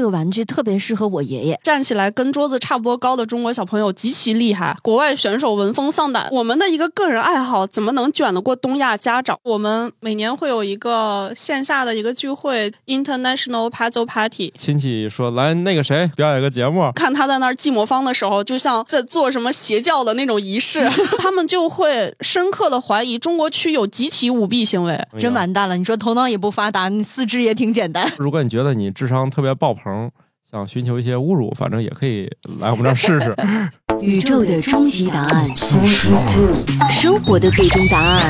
这个玩具特别适合我爷爷，站起来跟桌子差不多高的中国小朋友极其厉害，国外选手闻风丧胆。我们的一个个人爱好怎么能卷得过东亚家长？我们每年会有一个线下的一个聚会，International Puzzle Party。亲戚说来那个谁表演个节目，看他在那儿记魔方的时候，就像在做什么邪教的那种仪式，他们就会深刻的怀疑中国区有集体舞弊行为。真完蛋了！你说头脑也不发达，你四肢也挺简单。如果你觉得你智商特别爆棚。想寻求一些侮辱，反正也可以来我们这儿试试。宇宙的终极答案，生活的最终答案，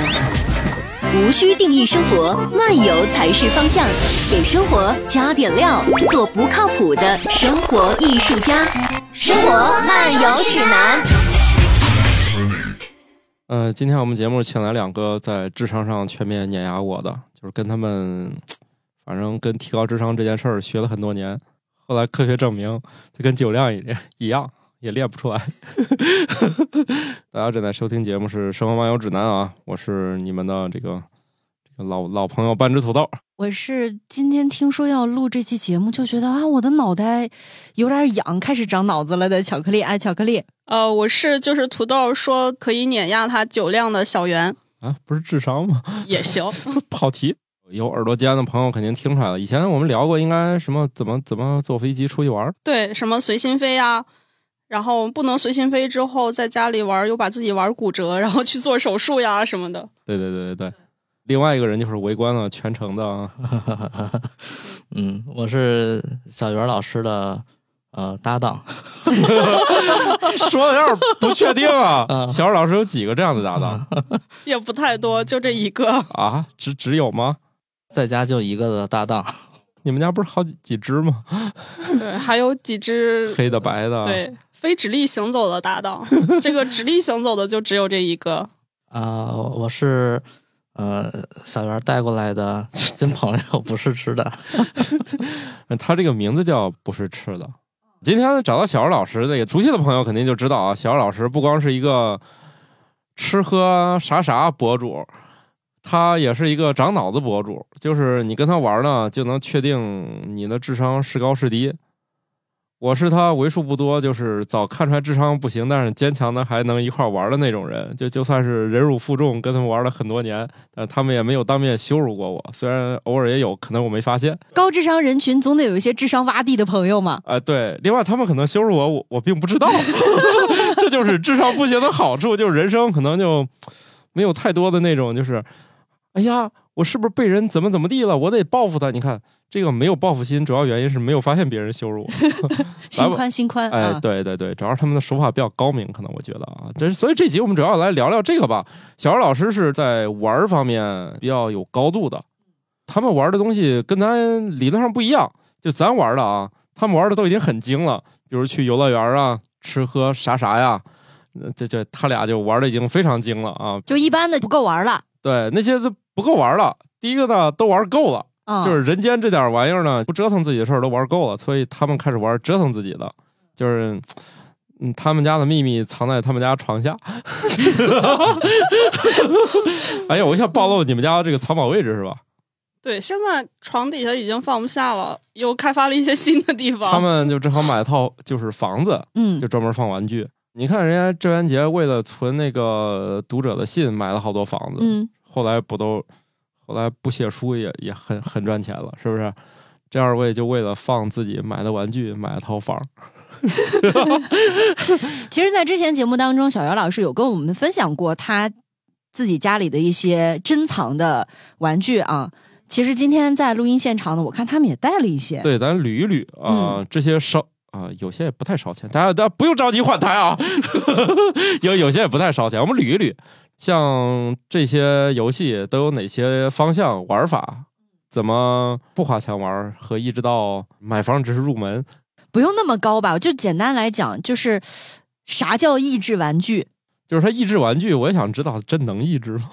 无需定义生活，漫游才是方向。给生活加点料，做不靠谱的生活艺术家。生活漫游指南。呃，今天我们节目请来两个在智商上全面碾压我的，就是跟他们，反正跟提高智商这件事儿学了很多年。后来科学证明，它跟酒量一一样，也练不出来。大家正在收听节目是《生活漫游指南》啊，我是你们的这个这个老老朋友半只土豆。我是今天听说要录这期节目，就觉得啊，我的脑袋有点痒，开始长脑子了的巧克力爱巧克力。呃，我是就是土豆说可以碾压他酒量的小袁啊，不是智商吗？也行，跑题。有耳朵尖的朋友肯定听出来了。以前我们聊过，应该什么怎么怎么坐飞机出去玩？对，什么随心飞呀，然后不能随心飞之后在家里玩，又把自己玩骨折，然后去做手术呀什么的。对对对对对。另外一个人就是围观了全程的。嗯，我是小袁老师的呃搭档。说的有点不确定啊。小袁老师有几个这样的搭档？也不太多，就这一个啊？只只有吗？在家就一个的搭档，你们家不是好几几只吗？对，还有几只 黑的、白的。对，非直立行走的搭档，这个直立行走的就只有这一个。啊，我是呃小袁带过来的新朋友，不是吃的。他这个名字叫不是吃的。今天找到小袁老师，那个熟悉的朋友肯定就知道啊，小袁老师不光是一个吃喝啥啥博主。他也是一个长脑子博主，就是你跟他玩呢，就能确定你的智商是高是低。我是他为数不多，就是早看出来智商不行，但是坚强的还能一块玩的那种人。就就算是忍辱负重，跟他们玩了很多年，但他们也没有当面羞辱过我。虽然偶尔也有可能我没发现。高智商人群总得有一些智商洼地的朋友嘛。啊，对。另外，他们可能羞辱我，我我并不知道。这就是智商不行的好处，就是人生可能就没有太多的那种就是。哎呀，我是不是被人怎么怎么地了？我得报复他。你看，这个没有报复心，主要原因是没有发现别人羞辱我。心宽心宽。哎，对对对，主要是他们的手法比较高明，可能我觉得啊，这所以这集我们主要来聊聊这个吧。小姚老师是在玩方面比较有高度的，他们玩的东西跟咱理论上不一样。就咱玩的啊，他们玩的都已经很精了，比如去游乐园啊，吃喝啥啥呀，这这他俩就玩的已经非常精了啊。就一般的不够玩了。对，那些都不够玩了。第一个呢，都玩够了，就是人间这点玩意儿呢，不折腾自己的事儿都玩够了，所以他们开始玩折腾自己的，就是，嗯，他们家的秘密藏在他们家床下。哎呀，我想暴露你们家这个藏宝位置是吧？对，现在床底下已经放不下了，又开发了一些新的地方。他们就正好买套就是房子，嗯，就专门放玩具。你看，人家郑渊洁为了存那个读者的信，买了好多房子。嗯，后来不都，后来不写书也也很很赚钱了，是不是？这二位就为了放自己买的玩具，买了套房。其实，在之前节目当中，小姚老师有跟我们分享过他自己家里的一些珍藏的玩具啊。其实今天在录音现场呢，我看他们也带了一些。对，咱捋一捋啊，这些烧。啊，有些也不太烧钱，大家大家不用着急换台啊。有有些也不太烧钱，我们捋一捋，像这些游戏都有哪些方向玩法？怎么不花钱玩？和一直到买房只是入门，不用那么高吧？就简单来讲，就是啥叫益智玩具？就是它益智玩具，我也想知道，真能益智吗？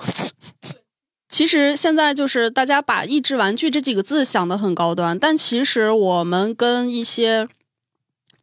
其实现在就是大家把益智玩具这几个字想的很高端，但其实我们跟一些。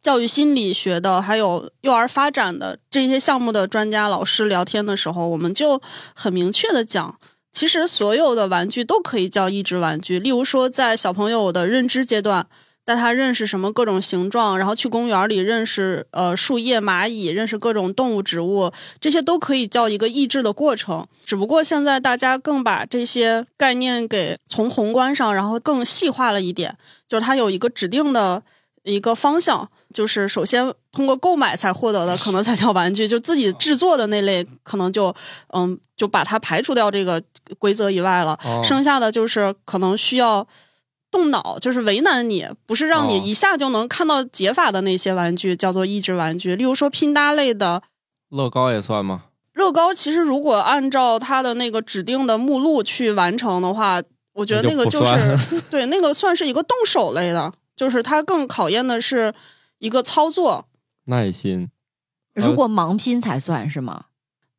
教育心理学的，还有幼儿发展的这些项目的专家老师聊天的时候，我们就很明确的讲，其实所有的玩具都可以叫益智玩具。例如说，在小朋友的认知阶段，带他认识什么各种形状，然后去公园里认识呃树叶、蚂蚁，认识各种动物、植物，这些都可以叫一个益智的过程。只不过现在大家更把这些概念给从宏观上，然后更细化了一点，就是它有一个指定的一个方向，就是首先通过购买才获得的，可能才叫玩具，就自己制作的那类，可能就嗯就把它排除掉这个规则以外了。哦剩下的就是可能需要动脑，就是为难你，不是让你哦一下就能看到解法的那些玩具，叫做益智玩具。例如说拼搭类的乐高也算吗？乐高，其实如果按照它的那个指定的目录去完成的话，我觉得那个就是 对那个算是一个动手类的，就是它更考验的是一个操作。耐心。如果盲拼才算是吗？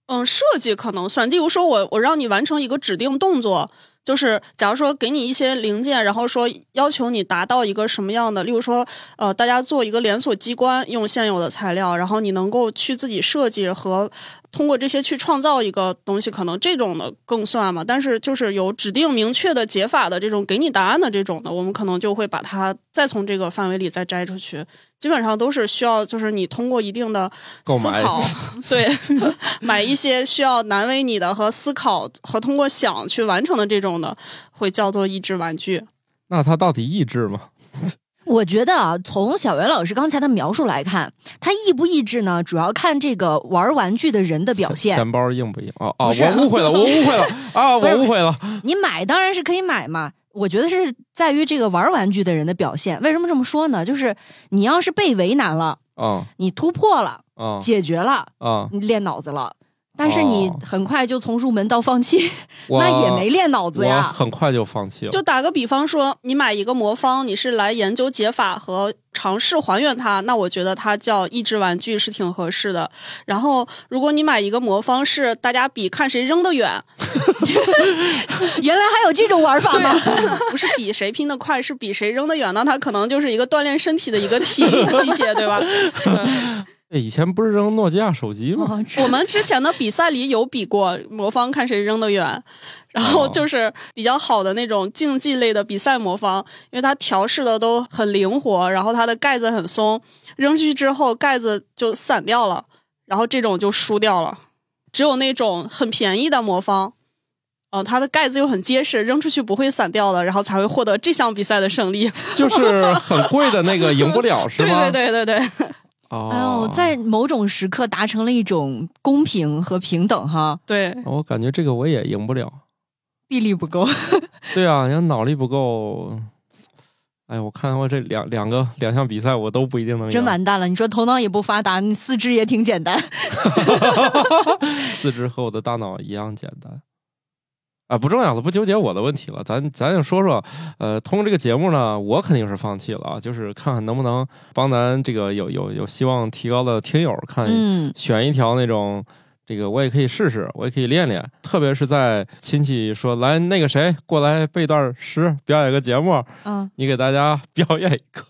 嗯，设计可能算。例如说我我让你完成一个指定动作，就是假如说给你一些零件，然后说要求你达到一个什么样的，例如说呃，大家做一个连锁机关，用现有的材料，然后你能够去自己设计和通过这些去创造一个东西，可能这种的更算嘛。但是就是有指定明确的解法的这种给你答案的这种的，我们可能就会把它再从这个范围里再摘出去。基本上都是需要，就是你通过一定的思考，对，买一些需要难为你的和思考和通过想去完成的这种的，会叫做益智玩具。那它到底益智吗？我觉得啊，从小袁老师刚才的描述来看，他益不益智呢，主要看这个玩玩具的人的表现。钱包硬不硬？哦哦，不是我误会了，我误会了啊，我误会了。你买当然是可以买嘛，我觉得是在于这个玩玩具的人的表现。为什么这么说呢？就是你要是被为难了，啊你突破了，啊解决了，啊！你练脑子了。但是你哦很快就从入门到放弃，我 那也没练脑子呀。很快就放弃了。就打个比方说，你买一个魔方，你是来研究解法和尝试还原它，那我觉得它叫益智玩具是挺合适的。然后，如果你买一个魔方是大家比看谁扔得远，原来还有这种玩法吗？不是比谁拼得快，是比谁扔得远，那它可能就是一个锻炼身体的一个体育器械，对吧？以前不是扔诺基亚手机吗？哦我们之前的比赛里有比过魔方，看谁扔得远。然后就是比较好的那种竞技类的比赛魔方，因为它调试的都很灵活，然后它的盖子很松，扔出去之后盖子就散掉了，然后这种就输掉了。只有那种很便宜的魔方，呃，它的盖子又很结实，扔出去不会散掉的，然后才会获得这项比赛的胜利。就是很贵的那个赢不了 是对吗？对对对对，哦，哎呦，在某种时刻达成了一种公平和平等哈，对，我感觉这个我也赢不了。臂力不够。对啊，你要脑力不够，哎，我看我这两两个两项比赛我都不一定能赢。真完蛋了！你说头脑也不发达，你四肢也挺简单。四肢和我的大脑一样简单。啊，不重要了，不纠结我的问题了，咱咱就说说，呃，通过这个节目呢，我肯定是放弃了啊，就是看看能不能帮咱这个有有有希望提高的听友看嗯，选一条那种，这个我也可以试试，我也可以练练。特别是在亲戚说来那个谁过来背段诗，表演个节目，嗯，你给大家 表演一个，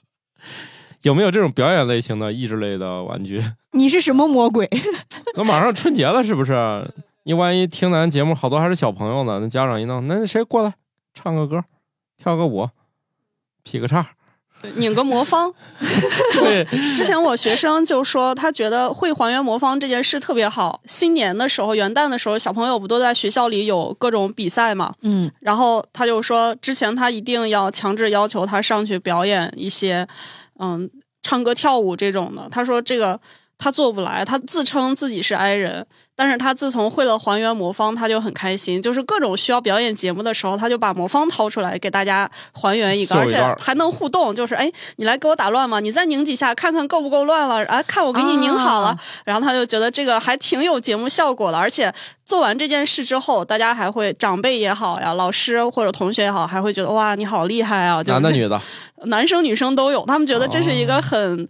有没有这种表演类型的益智类的玩具？你是什么魔鬼？那马上春节了，是不是？你万一听咱节目好多还是小朋友呢，那家长一弄，那谁过来唱个歌，跳个舞，劈个叉，拧个魔方。对，之前我学生就说，他觉得会还原魔方这件事特别好。新年的时候，元旦的时候，小朋友不都在学校里有各种比赛嘛？嗯，然后他就说，之前他一定要强制要求他上去表演一些，嗯，唱歌跳舞这种的。他说这个他做不来，他自称自己是 i 人，但是他自从会了还原魔方，他就很开心。就是各种需要表演节目的时候，他就把魔方掏出来给大家还原一个，而且还能互动。就是哎，你来给我打乱吗？你再拧几下，看看够不够乱了？啊，看我给你拧好了。啊然后他就觉得这个还挺有节目效果的，而且做完这件事之后，大家还会长辈也好呀，老师或者同学也好，还会觉得哇，你好厉害啊！就是男的女的，男生女生都有，他们觉得这是一哦个很。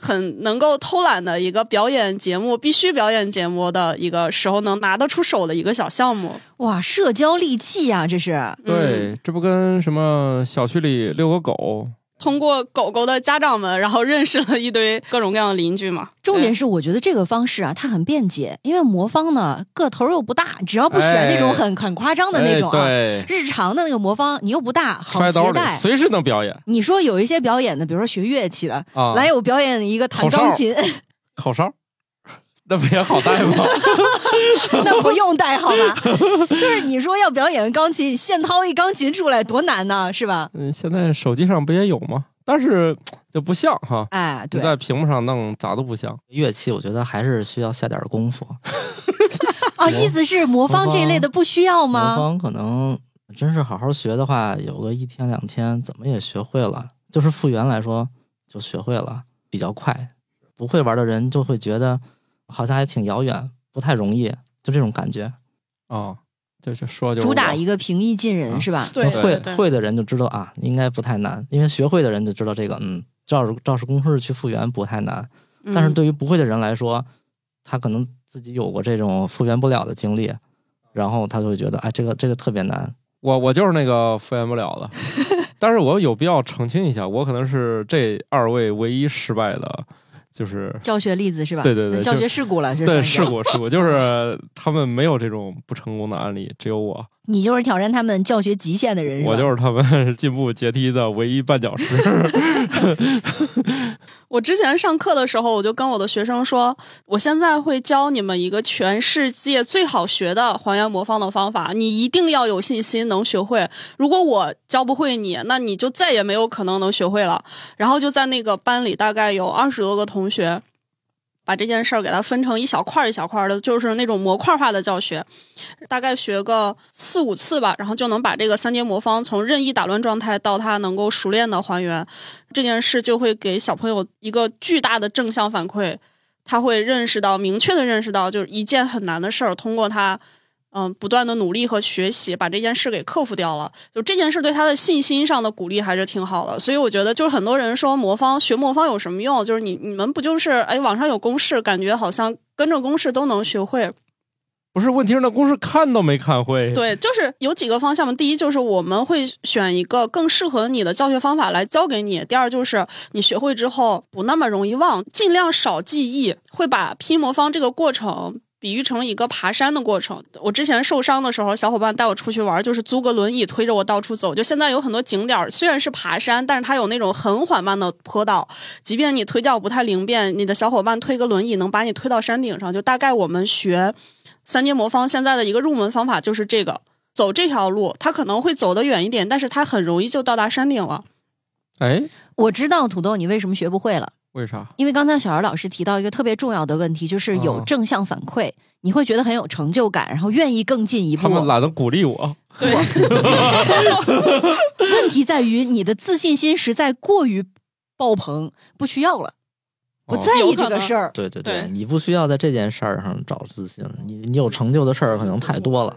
很能够偷懒的一个表演节目，必须表演节目的一个时候能拿得出手的一个小项目。哇，社交利器呀、这是。对，这不跟什么小区里遛个狗通过狗狗的家长们，然后认识了一堆各种各样的邻居嘛。重点是，我觉得这个方式啊，它很便捷，因为魔方呢个头又不大，只要不选那种很、很夸张的那种啊，日常的那个魔方你又不大，好携带。随时能表演你说有一些表演的，比如说学乐器的，啊。来我表演一个弹钢琴，口哨，那不也好带吗？那不用带好吧？就是你说要表演钢琴，现掏一钢琴出来多难呢，是吧？嗯，现在手机上不也有吗？但是就不像哈，哎，对，在屏幕上弄咋都不像。乐器我觉得还是需要下点功夫。哦，意思是魔方这一类的不需要吗魔？方可能真是好好学的话，有个一天两天，怎么也学会了。就是复原来说，就学会了，比较快。不会玩的人就会觉得好像还挺遥远，不太容易，就这种感觉。啊，就是说就是主打一个平易近人啊是吧？对会对会的人就知道啊，应该不太难，因为学会的人就知道这个，嗯，照着照着公式去复原不太难。嗯但是对于不会的人来说，他可能自己有过这种复原不了的经历，然后他就会觉得，哎，这个这个特别难。我我就是那个复原不了的，但是我有必要澄清一下，我可能是这二位唯一失败的，就是教学例子是吧？对对对教学事故了是对事故事故，就是他们没有这种不成功的案例，只有我，你就是挑战他们教学极限的人，我就是他们 进步阶梯的唯一绊脚石。我之前上课的时候，我就跟我的学生说，我现在会教你们一个全世界最好学的还原魔方的方法，你一定要有信心能学会。如果我教不会你，那你就再也没有可能能学会了。然后就在那个班里，大概有二十多个同学。把这件事儿给它分成一小块儿一小块儿的，就是那种模块化的教学，大概学个四五次吧，然后就能把这个三阶魔方从任意打乱状态到它能够熟练的还原。这件事就会给小朋友一个巨大的正向反馈，他会认识到，明确的认识到，就是一件很难的事儿，通过他嗯不断的努力和学习，把这件事给克服掉了。就这件事对他的信心上的鼓励还是挺好的。所以我觉得，就是很多人说魔方学魔方有什么用？就是你你们不就是哎网上有公式，感觉好像跟着公式都能学会。不是，问题是那公式看都没看会。，对，就是有几个方向嘛。第一就是我们会选一个更适合你的教学方法来教给你。第二就是你学会之后不那么容易忘，尽量少记忆，会把拼魔方这个过程。比喻成一个爬山的过程。我之前受伤的时候，小伙伴带我出去玩，就是租个轮椅推着我到处走。就现在有很多景点儿，虽然是爬山，但是它有那种很缓慢的坡道，即便你腿脚不太灵便，你的小伙伴推个轮椅能把你推到山顶上。就大概我们学三阶魔方现在的一个入门方法就是这个，走这条路，它可能会走得远一点，但是它很容易就到达山顶了。哎，我知道土豆你为什么学不会了，为啥？因为刚才小姚老师提到一个特别重要的问题，就是有哦正向反馈，你会觉得很有成就感，然后愿意更进一步他。们懒得鼓励我。对，问题在于你的自信心实在过于爆棚，不需要了，不哦在意这个事儿。对对对你不需要在这件事儿上找自信，你你有成就的事儿可能太多了。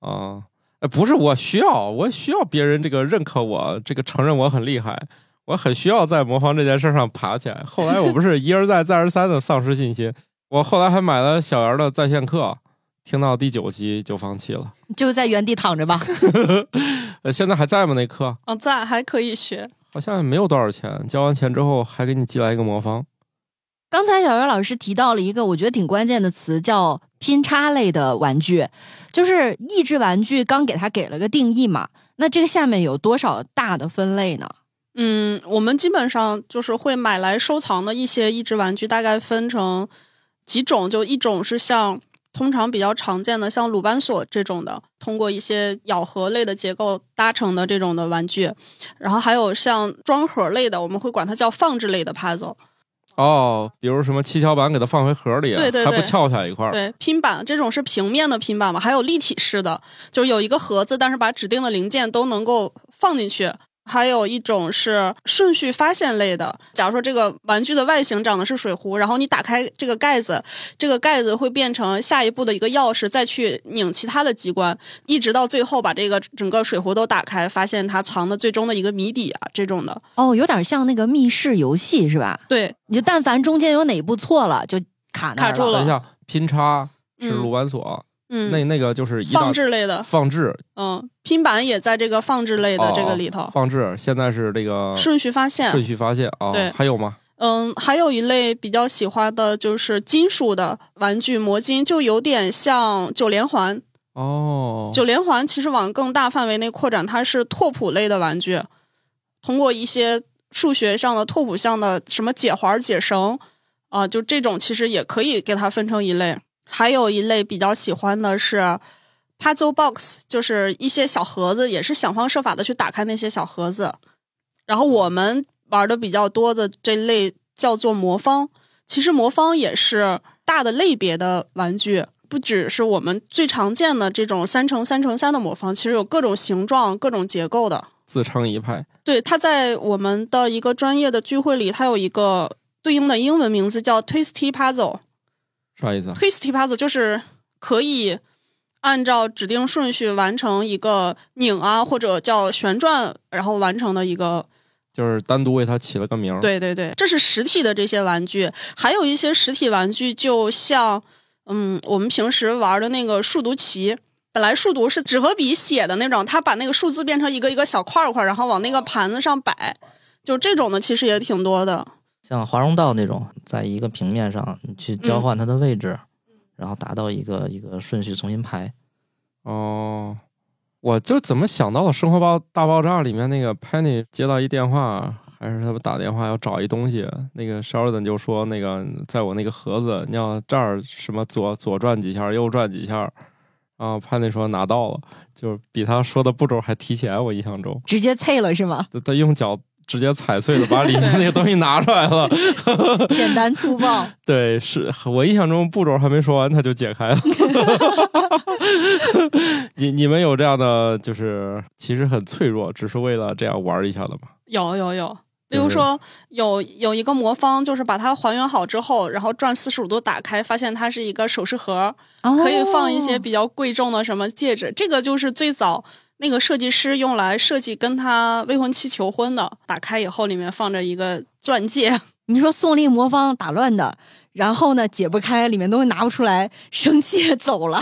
啊，哎，不是我需要，我需要别人这个认可我，这个承认我很厉害，我很需要在魔方这件事上爬起来。后来我不是一而再再而三的丧失信心，我后来还买了小姚的在线课，听到第九集就放弃了。就在原地躺着吧。呃，现在还在吗？那课嗯，在还可以学。好像也没有多少钱，交完钱之后还给你寄来一个魔方。刚才小袁老师提到了一个我觉得挺关键的词，叫拼插类的玩具，就是益智玩具。刚给它给了个定义嘛，那这个下面有多少大的分类呢？嗯，我们基本上就是会买来收藏的一些益智玩具，大概分成几种，就一种是像通常比较常见的，像鲁班锁这种的，通过一些咬合类的结构搭成的这种的玩具，然后还有像装盒类的，我们会管它叫放置类的 puzzle。哦，比如什么七巧板给它放回盒里，对对对还不翘起来一块儿。对，拼板这种是平面的拼板嘛，还有立体式的，就是有一个盒子，但是把指定的零件都能够放进去。还有一种是顺序发现类的，假如说这个玩具的外形长的是水壶，然后你打开这个盖子，这个盖子会变成下一步的一个钥匙，再去拧其他的机关，一直到最后把这个整个水壶都打开，发现它藏的最终的一个谜底啊，这种的。哦，有点像那个密室游戏是吧？对，你就但凡中间有哪一步错了，就卡那儿卡住了等一下，拼插是嗯鲁班锁，嗯，那那个就是一放置类的，放置嗯，拼板也在这个放置类的这个里头，哦放置，现在是这个顺序发现。顺序发现啊、对还有吗？嗯，还有一类比较喜欢的就是金属的玩具魔晶，就有点像九连环。哦，九连环其实往更大范围内扩展，它是拓扑类的玩具，通过一些数学上的拓扑项的什么解环、解绳啊、就这种其实也可以给它分成一类。还有一类比较喜欢的是 puzzle box，就是一些小盒子，也是想方设法的去打开那些小盒子。然后我们玩的比较多的这类叫做魔方，其实魔方也是大的类别的玩具，不只是我们最常见的这种三乘三乘三的魔方，其实有各种形状、各种结构的。自成一派。对，它在我们的一个专业的聚会里，它有一个对应的英文名字叫 Twisty Puzzle。啥意思啊？Twisty Puzzle 就是可以按照指定顺序完成一个拧啊，或者叫旋转，然后完成的一个就是单独为它起了个名儿。，对对对，这是实体的这些玩具，还有一些实体玩具，就像嗯，我们平时玩的那个数独棋。本来数独是纸和笔写的那种，它把那个数字变成一个一个小块块，然后往那个盘子上摆，就这种的其实也挺多的。像华容道那种，在一个平面上你去交换它的位置，然后达到一个一个顺序重新排。哦，我就怎么想到了《生活爆大爆炸》里面那个 Penny 接到一电话，还是他们打电话要找一东西，那个 Sheldon 就说那个在我那个盒子，你要这儿什么左左转几下，右转几下，然后 Penny 说拿到了，就是比他说的步骤还提前，我印象中，直接脆了是吗？他他用脚直接踩碎了，把里面那个东西拿出来了。简单粗暴。对，是我印象中步骤还没说完，他就解开了。你你们有这样的，就是其实很脆弱，只是为了这样玩一下的吗？有有有，比如说有有一个魔方，就是把它还原好之后，然后转四十五度打开，发现它是一个首饰盒，可以放一些哦比较贵重的什么戒指。这个就是最早那个设计师用来设计跟他未婚妻求婚的。打开以后，里面放着一个钻戒。你说宋丽魔方打乱的，然后呢解不开，里面东西拿不出来，生气走了。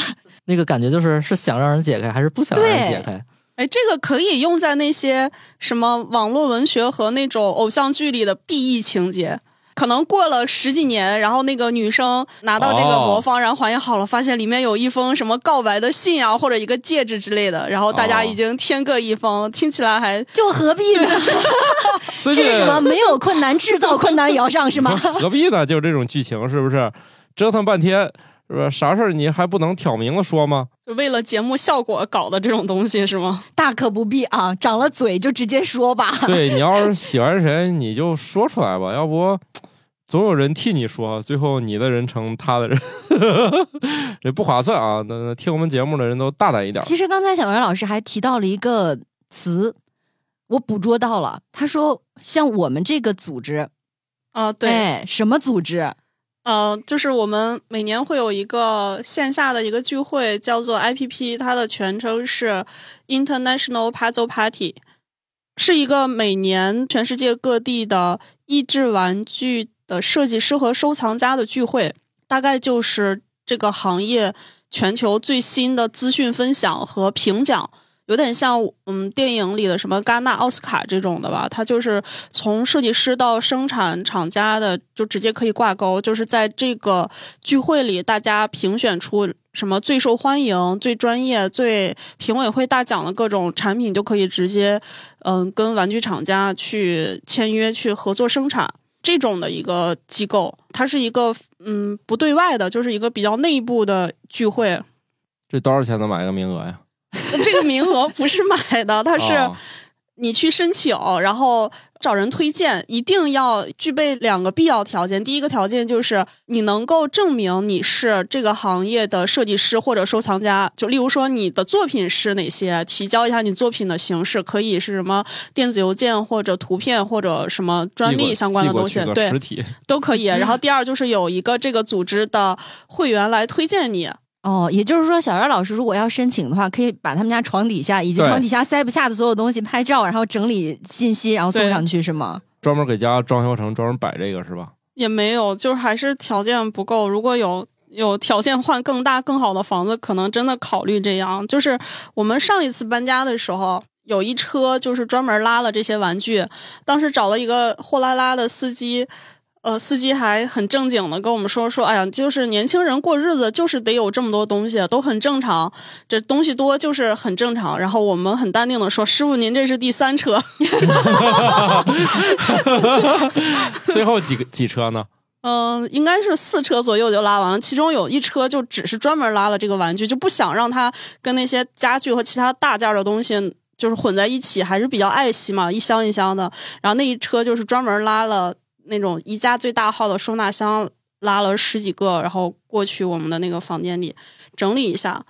那个感觉就是是想让人解开还是不想让人解开？哎，这个可以用在那些什么网络文学和那种偶像剧里的 BE 情节。可能过了十几年，然后那个女生拿到这个魔方，然后还原好了，发现里面有一封什么告白的信啊，或者一个戒指之类的，然后大家哦已经天各一方，听起来还 就何必呢？这是什么？没有困难，制造困难也要上是吗？何必呢？就这种剧情是不是？折腾半天是吧？啥事儿你还不能挑明了说吗？就为了节目效果搞的这种东西是吗？大可不必啊，长了嘴就直接说吧。对你要是喜欢谁，你就说出来吧，要不 总有人替你说，最后你的人成他的人，这不划算啊！那那听我们节目的人都大胆一点。其实刚才小袁老师还提到了一个词，我捕捉到了。他说，像我们这个组织，啊、对，哎，什么组织？呃，就是我们每年会有一个线下的一个聚会，叫做 IPP，它的全称是 International Puzzle Party，是一个每年全世界各地的益智玩具的设计师和收藏家的聚会，大概就是这个行业全球最新的资讯分享和评奖。有点像嗯电影里的什么戛纳奥斯卡这种的吧，它就是从设计师到生产厂家的就直接可以挂钩，就是在这个聚会里，大家评选出什么最受欢迎、最专业、最评委会大奖的各种产品，就可以直接嗯、跟玩具厂家去签约去合作生产。这种的一个机构，它是一个嗯不对外的，就是一个比较内部的聚会。这多少钱能买一个名额呀？这个名额不是买的，它是哦你去申请，然后找人推荐，一定要具备两个必要条件。第一个条件就是你能够证明你是这个行业的设计师或者收藏家，就例如说你的作品是哪些，提交一下你作品的形式，可以是什么电子邮件或者图片或者什么专利相关的东西，对都可以。然后第二就是有一个这个组织的会员来推荐你，哦，也就是说，小袁老师如果要申请的话，可以把他们家床底下以及床底下塞不下的所有东西拍照，然后整理信息，然后送上去，是吗？专门给家装修成专门摆这个是吧？也没有，就是还是条件不够。如果有有条件换更大更好的房子，可能真的考虑这样。就是我们上一次搬家的时候，有一车就是专门拉了这些玩具，当时找了一个货拉拉的司机。呃，司机还很正经的跟我们说说，哎呀，就是年轻人过日子就是得有这么多东西，都很正常，这东西多就是很正常。然后我们很淡定的说，师傅您这是第三车，最后几个几车呢？嗯、应该是四车左右就拉完了，其中有一车就只是专门拉了这个玩具，就不想让它跟那些家具和其他大件儿的东西就是混在一起，还是比较爱惜嘛，一箱一箱的。然后那一车就是专门拉了那种宜家最大号的收纳箱，拉了十几个，然后过去我们的那个房间里整理一下，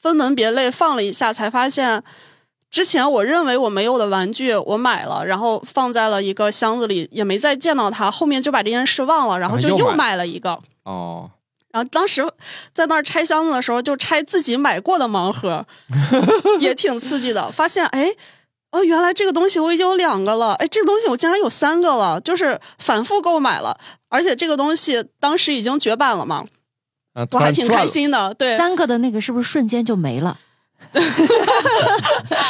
分门别类放了一下，才发现。之前我认为我没有的玩具，我买了，然后放在了一个箱子里，也没再见到它。后面就把这件事忘了，然后就又买买了一个。哦，然后当时在那儿拆箱子的时候，就拆自己买过的盲盒，也挺刺激的。发现哎，哦，原来这个东西我已经有两个了，哎，这个东西我竟然有三个了，就是反复购买了。而且这个东西当时已经绝版了嘛，啊，我还挺开心的。对，三个的那个是不是瞬间就没了？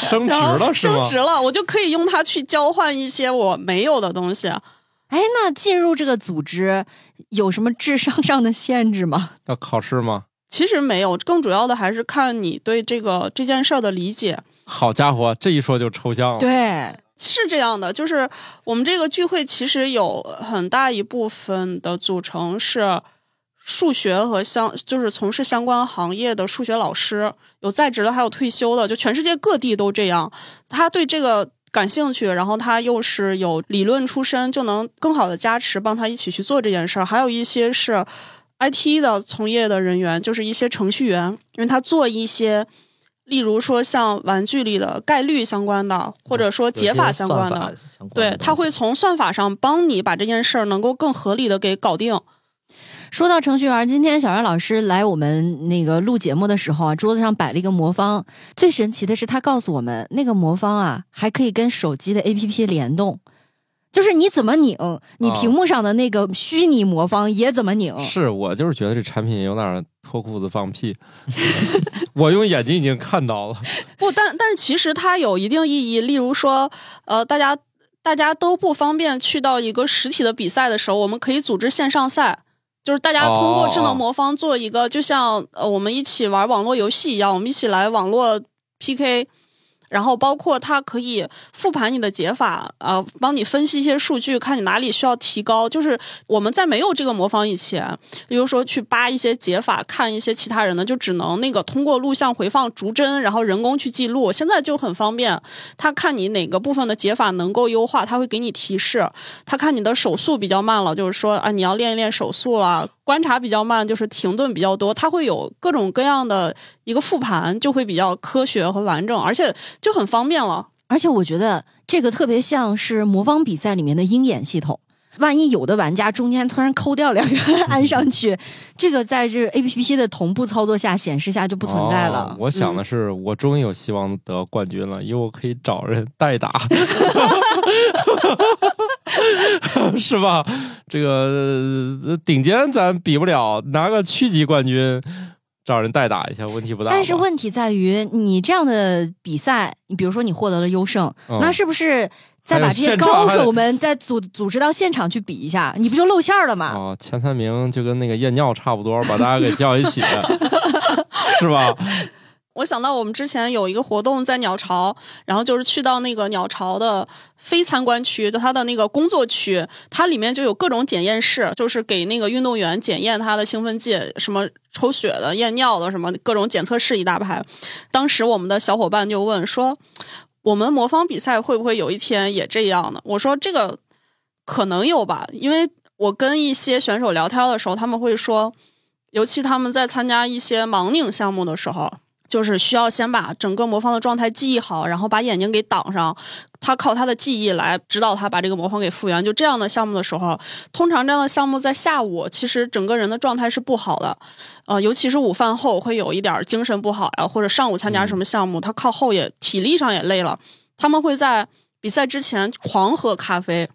升值然后了是吗升？值了，我就可以用它去交换一些我没有的东西。哎，那进入这个组织有什么智商上的限制吗？要考试吗？其实没有，更主要的还是看你对这个这件事儿的理解。好家伙，这一说就抽象了。对，是这样的，就是我们这个聚会其实有很大一部分的组成是数学和相，就是从事相关行业的数学老师，有在职的，还有退休的，就全世界各地都这样。他对这个感兴趣，然后他又是有理论出身，就能更好的加持，帮他一起去做这件事儿。还有一些是 IT 的从业的人员，就是一些程序员，因为他做一些。例如说，像玩具里的概率相关的，或者说解法相关的，对，它会从算法上帮你把这件事儿能够更合理的给搞定。说到程序员，今天小袁老师来我们那个录节目的时候啊，桌子上摆了一个魔方。最神奇的是，他告诉我们，那个魔方啊，还可以跟手机的 APP 联动，就是你怎么拧，你屏幕上的那个虚拟魔方也怎么拧。是我就是觉得这产品有点脱裤子放屁，我用眼睛已经看到了。不，但但是其实它有一定意义。例如说，呃，大家大家都不方便去到一个实体的比赛的时候，我们可以组织线上赛。就是大家通过智能魔方做一个，就像呃我们一起玩网络游戏一样，我们一起来网络 PK，然后包括它可以复盘你的解法，呃，帮你分析一些数据，看你哪里需要提高。就是我们在没有这个魔方以前，比如说去扒一些解法，看一些其他人的，就只能那个通过录像回放逐帧，然后人工去记录。现在就很方便，他看你哪个部分的解法能够优化，他会给你提示。他看你的手速比较慢了，就是说啊，你要练一练手速啊。观察比较慢，就是停顿比较多，它会有各种各样的一个复盘，就会比较科学和完整，而且就很方便了。而且我觉得这个特别像是魔方比赛里面的鹰眼系统。万一有的玩家中间突然抠掉两个按上去，这个在这 A P P 的同步操作下显示下就不存在了。哦我想的是，我终于有希望得冠军了，因为我可以找人代打，是吧？这个呃顶尖咱比不了，拿个区级冠军找人代打一下，问题不大吧。但是问题在于，你这样的比赛，你比如说你获得了优胜，嗯那是不是再把这些高手们再组组织到现场去比一下，你不就露馅儿了吗？哦，前三名就跟那个验尿差不多，把大家给叫一起，是吧？我想到我们之前有一个活动在鸟巢，然后就是去到那个鸟巢的非参观区，就它的那个工作区，它里面就有各种检验室，就是给那个运动员检验他的兴奋剂，什么抽血的、验尿的，什么各种检测室一大排。当时我们的小伙伴就问说：“我们魔方比赛会不会有一天也这样呢？”我说：“这个可能有吧，因为我跟一些选手聊天的时候，他们会说，尤其他们在参加一些盲拧项目的时候。”就是需要先把整个魔方的状态记忆好，然后把眼睛给挡上。他靠他的记忆来指导他把这个魔方给复原。就这样的项目的时候，通常这样的项目在下午，其实整个人的状态是不好的。呃，尤其是午饭后会有一点精神不好呀，或者上午参加什么项目，他靠后也体力上也累了。他们会在比赛之前狂喝咖啡，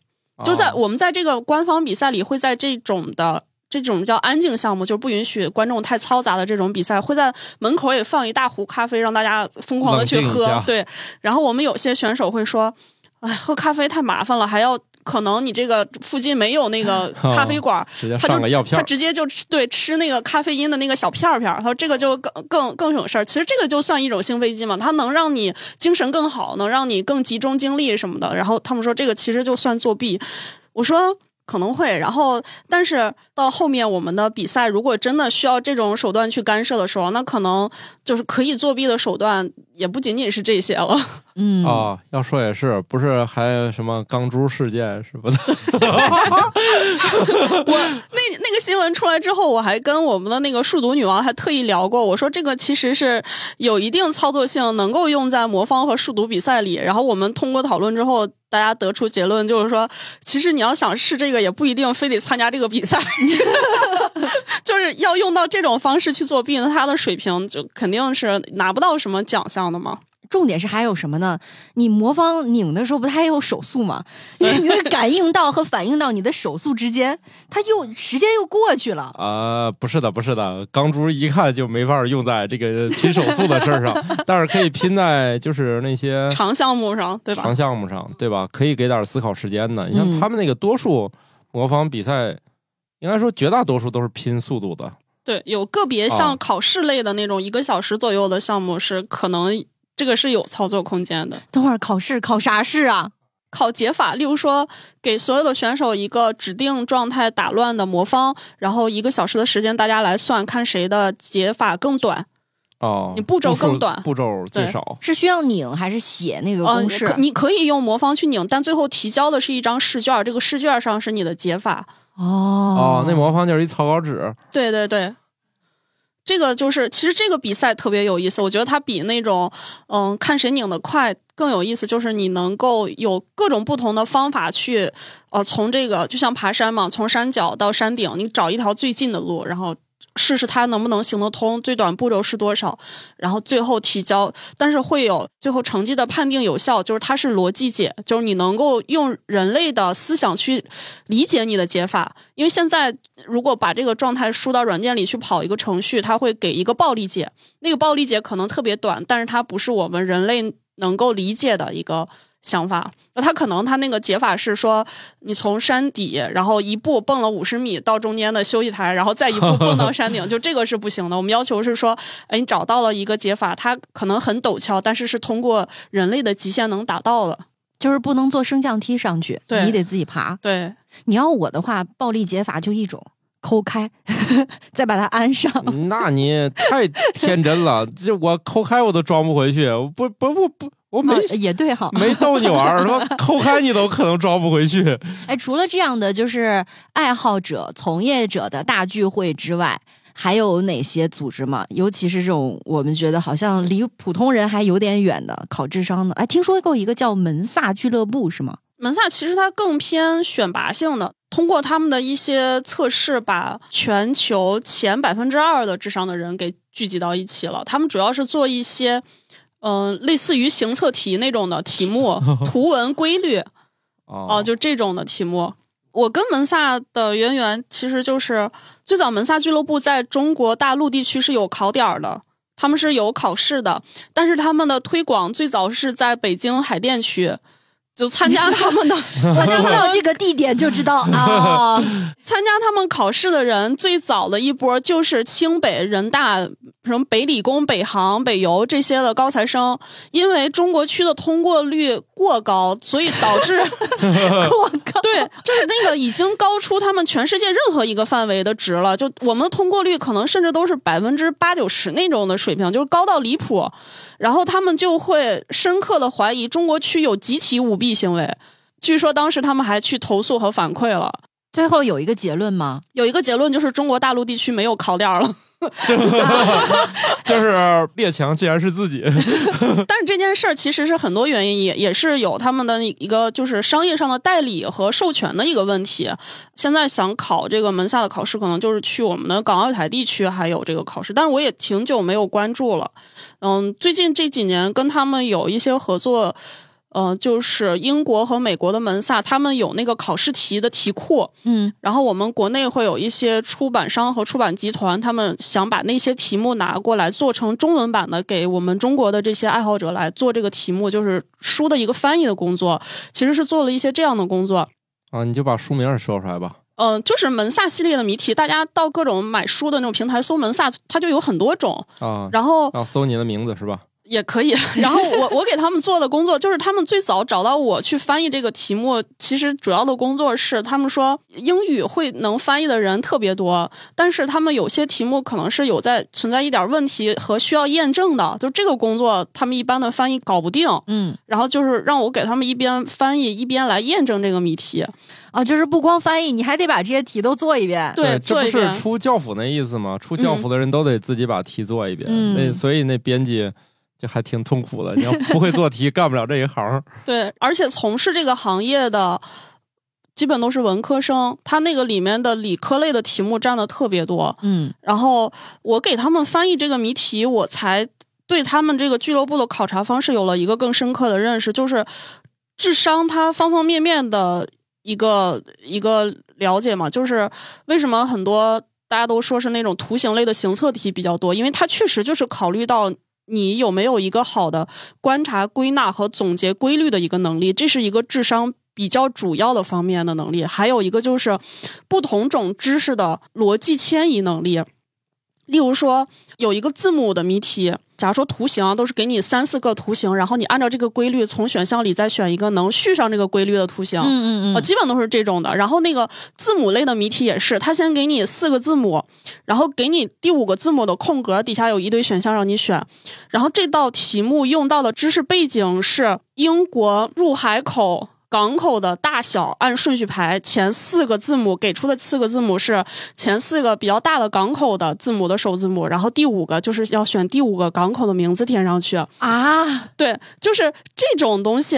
就在哦我们在这个官方比赛里会在这种的。这种叫安静项目，就是不允许观众太嘈杂的这种比赛，会在门口也放一大壶咖啡，让大家疯狂的去喝。对，然后我们有些选手会说：“哎，喝咖啡太麻烦了，还要可能你这个附近没有那个 咖啡馆，他就他直接就吃对吃那个咖啡因的那个小片儿片儿，他说这个就更更更省事儿。其实这个就算一种兴奋剂嘛，它能让你精神更好，能让你更集中精力什么的。然后他们说这个其实就算作弊，我说。可能会，然后，但是到后面我们的比赛，如果真的需要这种手段去干涉的时候，那可能就是可以作弊的手段也不仅仅是这些了。嗯，哦，要说也是，不是还有什么钢珠事件什么的？我那那个新闻出来之后，我还跟我们的那个数独女王还特意聊过，我说这个其实是有一定操作性，能够用在魔方和数独比赛里。然后我们通过讨论之后，大家得出结论就是说，其实你要想试这个，也不一定非得参加这个比赛，就是要用到这种方式去作弊，那他的水平就肯定是拿不到什么奖项的嘛。重点是还有什么呢？你魔方拧的时候不它还有手速吗？你你的感应到和反应到你的手速之间，它又时间又过去了。啊、不是的，不是的，钢珠一看就没法用在这个 拼手速的事儿上，但是可以拼在就是那些长项目上，对吧长？项目上，对吧？可以给点思考时间的。你像嗯他们那个多数魔方比赛，应该说绝大多数都是拼速度的。对，有个别啊像考试类的那种一个小时左右的项目是可能这个是有操作空间的。等会儿考试考啥试啊？考解法，例如说给所有的选手一个指定状态打乱的魔方，然后一个小时的时间大家来算，看谁的解法更短。哦，你步骤更短步骤最少。是需要拧还是写那个呃公式？可你可以用魔方去拧，但最后提交的是一张试卷，这个试卷上是你的解法。哦哦，那魔方就是一草稿纸。对对对，这个就是其实这个比赛特别有意思，我觉得它比那种嗯看谁拧得快更有意思，就是你能够有各种不同的方法去呃从这个就像爬山嘛，从山脚到山顶，你找一条最近的路，然后。试试它能不能行得通，最短步骤是多少，然后最后提交，但是会有最后成绩的判定有效，就是它是逻辑解，就是你能够用人类的思想去理解你的解法。因为现在如果把这个状态输到软件里去跑一个程序，它会给一个暴力解，那个暴力解可能特别短，但是它不是我们人类能够理解的一个想法。那它可能他那个解法是说，你从山底，然后一步蹦了五十米到中间的休息台，然后再一步蹦到山顶，就这个是不行的。我们要求是说，哎，你找到了一个解法，它可能很陡峭，但是是通过人类的极限能达到的。就是不能坐升降梯上去，你得自己爬。对，你要我的话，暴力解法就一种，抠开，再把它安上。那你太天真了，这我抠开我都装不回去，我不不不不，我没、啊也对哈，没逗你玩儿，说 抠开你都可能装不回去。哎，除了这样的就是爱好者、从业者的大聚会之外，还有哪些组织吗？尤其是这种我们觉得好像离普通人还有点远的考智商的。哎，听说过一个叫门萨俱乐部是吗？门萨其实它更偏选拔性的，通过他们的一些测试，把全球前百分之二的智商的人给聚集到一起了。他们主要是做一些，嗯、类似于行测题那种的题目，图文规律哦哦、就这种的题目。我跟门萨的渊源其实就是最早门萨俱乐部在中国大陆地区是有考点儿的，他们是有考试的，但是他们的推广最早是在北京海淀区。就参加他们的 参加他们这个地点就知道 啊。参加他们考试的人，最早的一波就是清北、人大、什么北理工、北航、北邮这些的高材生，因为中国区的通过率过高，所以导致 过高，对，就是那个已经高出他们全世界任何一个范围的值了。就我们的通过率可能甚至都是百分之八九十那种的水平，就是高到离谱。然后他们就会深刻的怀疑中国区有集体舞弊行为。据说当时他们还去投诉和反馈了。最后有一个结论吗？有一个结论就是中国大陆地区没有考点儿了，就是列强竟然是自己，但是这件事儿其实是很多原因，也也是有他们的一个就是商业上的代理和授权的一个问题。现在想考这个门下的考试，可能就是去我们的港澳台地区还有这个考试，但是我也挺久没有关注了。嗯，最近这几年跟他们有一些合作。呃，就是英国和美国的门萨，他们有那个考试题的题库，嗯然后我们国内会有一些出版商和出版集团，他们想把那些题目拿过来做成中文版的，给我们中国的这些爱好者来做这个题目，就是书的一个翻译的工作，其实是做了一些这样的工作。啊，你就把书名儿说出来吧。嗯、就是门萨系列的谜题，大家到各种买书的那种平台搜门萨，它就有很多种，啊，然后要搜你的名字是吧？也可以。然后我我给他们做的工作，就是他们最早找到我去翻译这个题目，其实主要的工作是他们说英语会能翻译的人特别多，但是他们有些题目可能是有在存在一点问题和需要验证的，就这个工作他们一般的翻译搞不定。嗯然后就是让我给他们一边翻译一边来验证这个谜题，啊，就是不光翻译，你还得把这些题都做一遍。对，这不是。出教辅那意思吗？出教辅的人都得自己把题做一遍，嗯那所以那编辑就还挺痛苦的。你要不会做题，干不了这一行。对，而且从事这个行业的基本都是文科生，他那个里面的理科类的题目占的特别多。嗯然后我给他们翻译这个谜题，我才对他们这个俱乐部的考察方式有了一个更深刻的认识，就是智商它方方面面的一个一个了解嘛，就是为什么很多大家都说是那种图形类的行测题比较多，因为它确实就是考虑到。你有没有一个好的观察、归纳和总结规律的一个能力？这是一个智商比较主要的方面的能力。还有一个就是不同种知识的逻辑迁移能力。例如说，有一个字母的谜题，假如说图形啊都是给你三四个图形，然后你按照这个规律从选项里再选一个能续上这个规律的图形。嗯嗯呃，嗯，基本都是这种的。然后那个字母类的谜题也是，他先给你四个字母，然后给你第五个字母的空格底下有一堆选项让你选。然后这道题目用到的知识背景是英国入海口。港口的大小按顺序排，前四个字母给出的四个字母是前四个比较大的港口的字母的首字母，然后第五个就是要选第五个港口的名字填上去。啊，对，就是这种东西，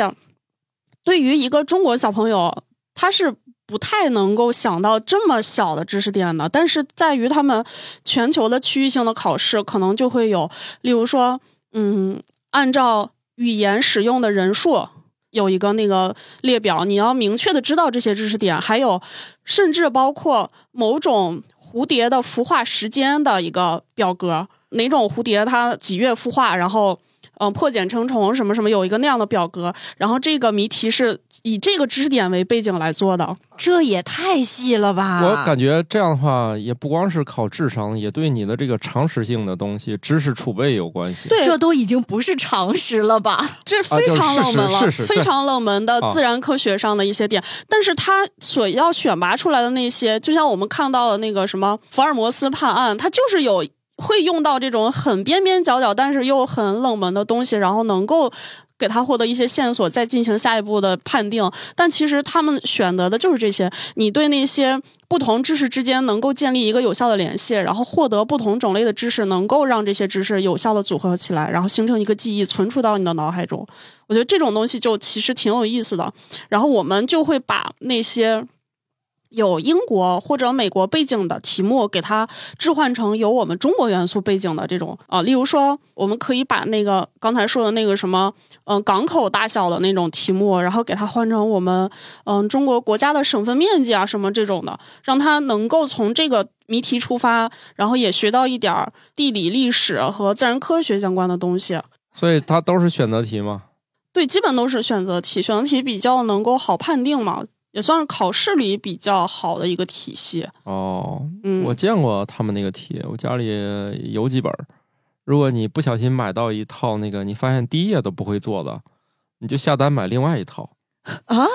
对于一个中国小朋友，他是不太能够想到这么小的知识点的。但是在于他们全球的区域性的考试，可能就会有，例如说，嗯，按照语言使用的人数。有一个那个列表，你要明确的知道这些知识点，还有甚至包括某种蝴蝶的孵化时间的一个表格，哪种蝴蝶它几月孵化，然后嗯、呃破茧成虫什么什么，有一个那样的表格。然后这个谜题是以这个知识点为背景来做的。这也太细了吧！我感觉这样的话，也不光是考智商，也对你的这个常识性的东西、知识储备有关系。对，这都已经不是常识了吧？这非常冷门了，非常冷门的啊自然科学上的一些点。但是它所要选拔出来的那些，就像我们看到的那个什么福尔摩斯判案，它就是有会用到这种很边边角角，但是又很冷门的东西，然后能够。给他获得一些线索，再进行下一步的判定。但其实他们选择的就是这些。你对那些不同知识之间能够建立一个有效的联系，然后获得不同种类的知识，能够让这些知识有效的组合起来，然后形成一个记忆，存储到你的脑海中。我觉得这种东西就其实挺有意思的。然后我们就会把那些有英国或者美国背景的题目，给它置换成有我们中国元素背景的这种啊、例如说，我们可以把那个刚才说的那个什么，嗯、港口大小的那种题目，然后给它换成我们嗯、中国国家的省份面积啊什么这种的，让它能够从这个谜题出发，然后也学到一点儿地理、历史和自然科学相关的东西。所以它都是选择题吗。对，基本都是选择题，选择题比较能够好判定嘛，也算是考试里比较好的一个体系。哦，嗯，我见过他们那个题，我家里有几本。如果你不小心买到一套那个，你发现第一页都不会做的，你就下单买另外一套。啊？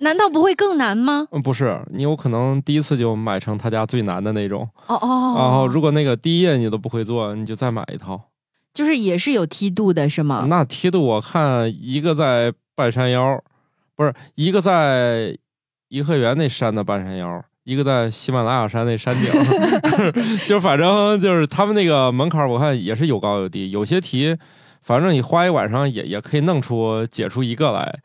难道不会更难吗？嗯，不是，你有可能第一次就买成他家最难的那种。哦哦，然后如果那个第一页你都不会做，你就再买一套。就是也是有梯度的是吗？那梯度我看一个在半山腰，不是一个在颐和园那山的半山腰，一个在喜马拉雅山那山顶，就是反正就是他们那个门槛，我看也是有高有低，有些题反正你花一晚上也也可以弄出解出一个来。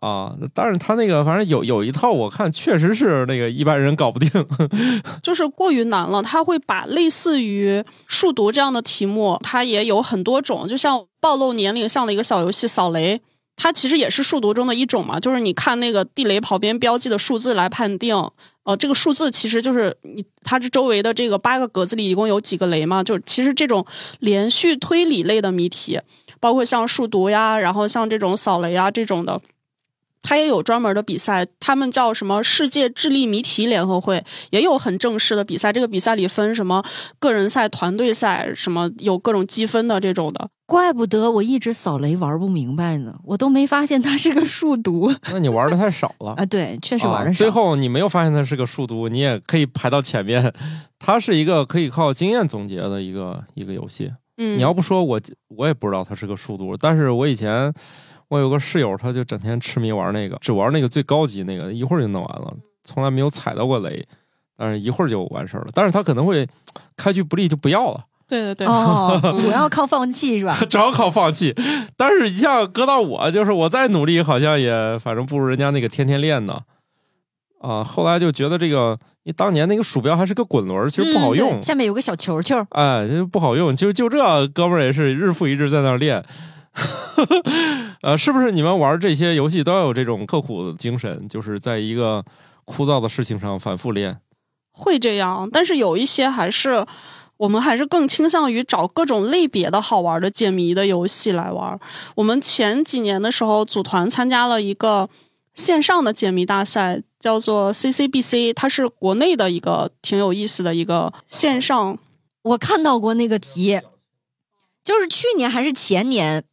啊，但是他那个反正有有一套，我看确实是那个一般人搞不定。就是过于难了，他会把类似于数独这样的题目，它也有很多种，就像暴露年龄像的一个小游戏扫雷。它其实也是数独中的一种嘛，就是你看那个地雷旁边标记的数字来判定，呃，这个数字其实就是你它这周围的这个八个格子里一共有几个雷嘛，就其实这种连续推理类的谜题，包括像数独呀，然后像这种扫雷啊这种的。它也有专门的比赛，他们叫什么世界智力谜题联合会，也有很正式的比赛。这个比赛里分什么个人赛、团队赛，什么有各种积分的这种的。怪不得我一直扫雷玩不明白呢，我都没发现它是个数独那你玩的太少了 啊！对，确实玩的少。啊最后你没有发现它是个数独，你也可以排到前面。它是一个可以靠经验总结的一个一个游戏。嗯，你要不说我我也不知道它是个数独，但是我以前我有个室友，他就整天痴迷玩那个，只玩那个最高级那个，一会儿就弄完了，从来没有踩到过雷，但是一会儿就完事儿了。但是他可能会开局不利就不要了，对对对，哦，主要靠放弃是吧？主要靠放弃。但是你像搁到我，就是我再努力，好像也反正不如人家那个天天练呢。啊，后来就觉得这个，你当年那个鼠标还是个滚轮，其实不好用。对下面有个小球球，哎，这不好用。就就这哥们儿也是日复一日在那练。呃，是不是你们玩这些游戏都要有这种刻苦的精神，就是在一个枯燥的事情上反复练？会这样，但是有一些还是我们还是更倾向于找各种类别的好玩的解谜的游戏来玩。我们前几年的时候组团参加了一个线上的解谜大赛，叫做 CCBC，它是国内的一个挺有意思的一个线上。我看到过那个题，就是去年还是前年。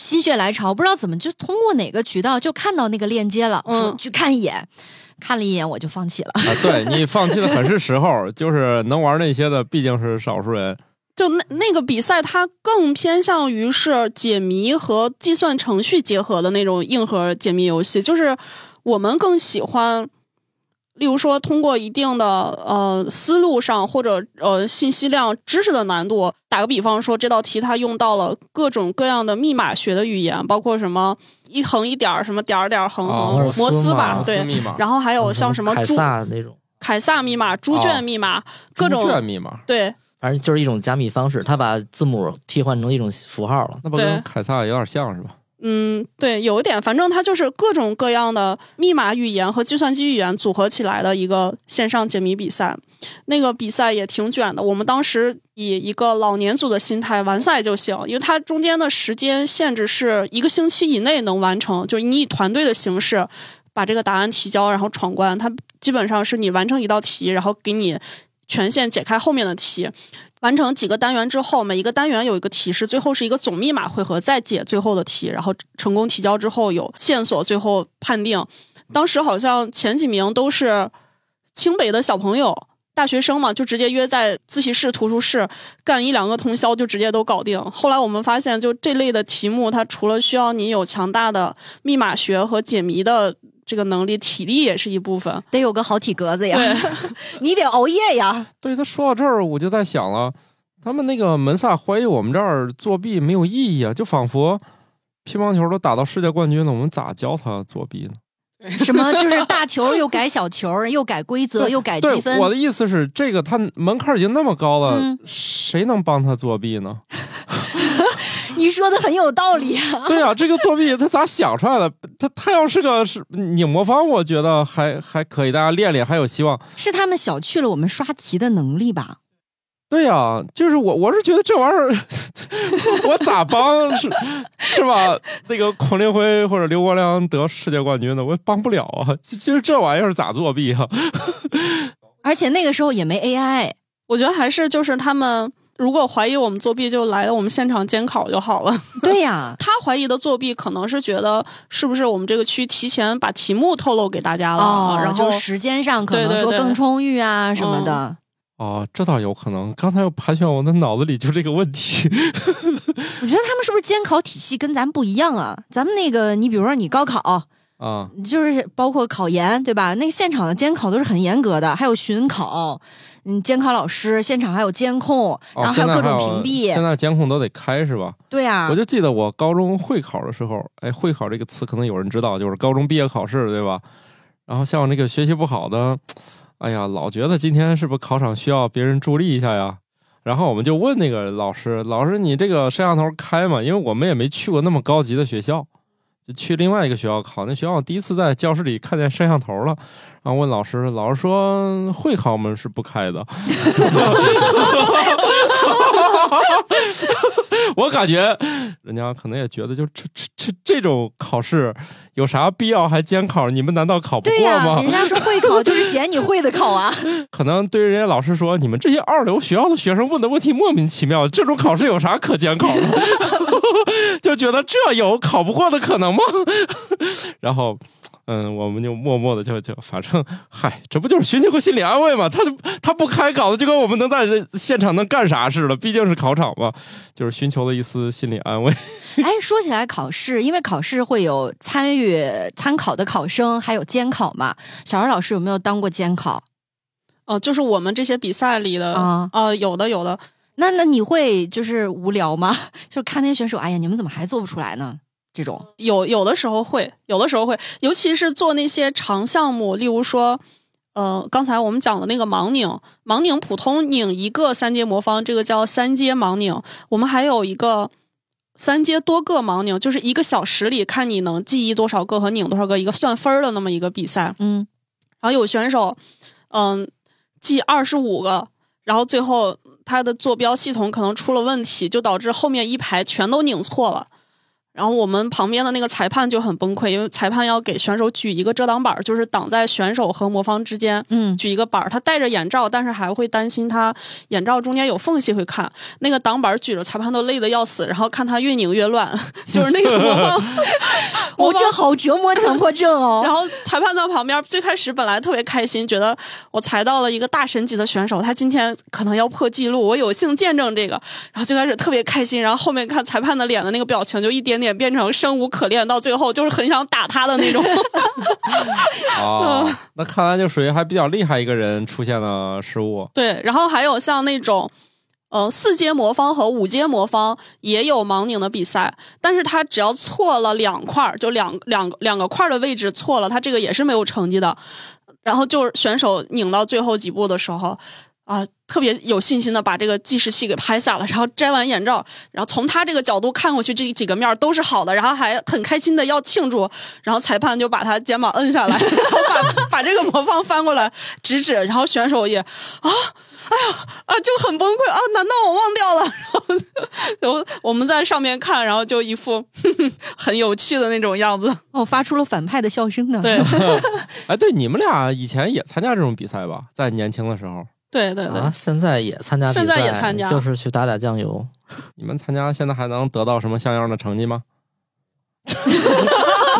心血来潮，不知道怎么就通过哪个渠道就看到那个链接了，嗯说去看一眼，看了一眼我就放弃了。啊，对 你放弃的很是时候，就是能玩那些的毕竟是少数人。就那那个比赛，它更偏向于是解谜和计算程序结合的那种硬核解谜游戏。就是我们更喜欢，例如说通过一定的呃思路上或者呃信息量、知识的难度，打个比方说，这道题它用到了各种各样的密码学的语言，包括什么一横一点儿，什么点儿点儿横啊横、摩斯嘛摩斯吧，摩对。然后还有像什么凯撒那种，凯撒密码、猪圈密码，各猪种圈密码，对。反正就是一种加密方式，它把字母替换成一种符号了。那不跟凯撒有点像是吧？嗯，对，有一点，反正它就是各种各样的密码语言和计算机语言组合起来的一个线上解谜比赛。那个比赛也挺卷的，我们当时以一个老年组的心态完赛就行，因为它中间的时间限制是一个星期以内能完成，就是你以团队的形式把这个答案提交，然后闯关。它基本上是你完成一道题，然后给你权限解开后面的题。完成几个单元之后，每一个单元有一个提示，最后是一个总密码回合，再解最后的题，然后成功提交之后有线索，最后判定。当时好像前几名都是清北的小朋友，大学生嘛，就直接约在自习室、图书室干一两个通宵，就直接都搞定。后来我们发现，就这类的题目，它除了需要你有强大的密码学和解谜的这个能力，体力也是一部分。得有个好体格子呀，对，你得熬夜呀。对他说到这儿，我就在想了，他们那个门萨怀疑我们这儿作弊没有意义啊，就仿佛乒乓球都打到世界冠军了，我们咋教他作弊呢？什么就是大球又改小球，又改规则，又改积，分。我的意思是，这个他门槛已经那么高了，嗯谁能帮他作弊呢？你说的很有道理啊。对啊，这个作弊他咋想出来的？他他要是个是拧魔方，我觉得还还可以，大家练练还有希望。是他们小觑了我们刷题的能力吧？对呀、就是我我是觉得这玩意儿，我咋帮是是吧？那个孔令辉或者刘国梁得世界冠军的，我也帮不了啊。就就是这玩意儿咋作弊啊？而且那个时候也没 AI，我觉得还是就是他们如果怀疑我们作弊，就来我们现场监考就好了。对呀，他怀疑的作弊，可能是觉得是不是我们这个区提前把题目透露给大家了，哦，然后就时间上可能说更充裕啊什么的。哦，这倒有可能。刚才我盘旋我的脑子里就这个问题。我觉得他们是不是监考体系跟咱不一样啊？咱们那个，你比如说你高考，啊，就是包括考研，对吧？那个现场的监考都是很严格的，还有巡考，嗯，监考老师现场还有监控，哦然后还有各种屏蔽。现在监控都得开是吧？对啊我，就记得我高中会考的时候，哎，会考这个词可能有人知道，就是高中毕业考试，对吧？然后像我那个学习不好的，哎呀，老觉得今天是不是考场需要别人助力一下呀？然后我们就问那个老师，老师你这个摄像头开吗？因为我们也没去过那么高级的学校，就去另外一个学校考。那学校我第一次在教室里看见摄像头了，然后问老师，老师说会考门是不开的。我感觉人家可能也觉得，就这这这这种考试有啥必要还监考？你们难道考不过吗？人家说会考就是捡你会的考啊。可能对人家老师说，你们这些二流学校的学生问的问题莫名其妙，这种考试有啥可监考的？就觉得这有考不过的可能吗？然后，嗯，我们就默默的就就反正嗨，这不就是寻求个心理安慰嘛？他就他不开稿子，就跟我们能在现场能干啥似的，毕竟是考场嘛，就是寻求了一丝心理安慰。哎，说起来考试，因为考试会有参与参考的考生，还有监考嘛。小二老师有没有当过监考？哦、就是我们这些比赛里的啊啊、有的有的，那那你会就是无聊吗？就看那些选手，哎呀，你们怎么还做不出来呢？这种有有的时候会，有的时候会，尤其是做那些长项目，例如说，呃，刚才我们讲的那个盲拧，盲拧普通拧一个三阶魔方，这个叫三阶盲拧。我们还有一个三阶多个盲拧，就是一个小时里看你能记忆多少个和拧多少个，一个算分儿的那么一个比赛。嗯，然后有选手，嗯，记二十五个，然后最后他的坐标系统可能出了问题，就导致后面一排全都拧错了。然后我们旁边的那个裁判就很崩溃，因为裁判要给选手举一个遮挡板，就是挡在选手和魔方之间。嗯举一个板儿，他戴着眼罩，但是还会担心他眼罩中间有缝隙会看。那个挡板举着，裁判都累得要死，然后看他越拧越乱，就是那个魔方。我这好折磨强迫症哦。然后裁判在旁边，最开始本来特别开心，觉得我裁到了一个大神级的选手，他今天可能要破纪录，我有幸见证这个。然后最开始特别开心，然后后面看裁判的脸的那个表情，就一点点变成生无可恋，到最后就是很想打他的那种。哦，那看来就属于还比较厉害一个人出现了失误。对，然后还有像那种。呃，四阶魔方和五阶魔方也有盲拧的比赛，但是他只要错了两块儿，就两两两个块儿的位置错了，他这个也是没有成绩的。然后就是选手拧到最后几步的时候，啊、特别有信心的把这个计时器给拍下了，然后摘完眼罩，然后从他这个角度看过去，这几个面儿都是好的，然后还很开心的要庆祝，然后裁判就把他肩膀摁下来，然后把把这个魔方翻过来指指，然后选手也啊。哎呀啊，就很崩溃啊！难道我忘掉了？然后，然后我们在上面看，然后就一副哼 哼很有趣的那种样子。哦，发出了反派的笑声呢。对，哎，对，你们俩以前也参加这种比赛吧？在年轻的时候，对对对，啊，现在也参加比赛，现在也参加就是去打打酱油。你们参加现在还能得到什么像样的成绩吗？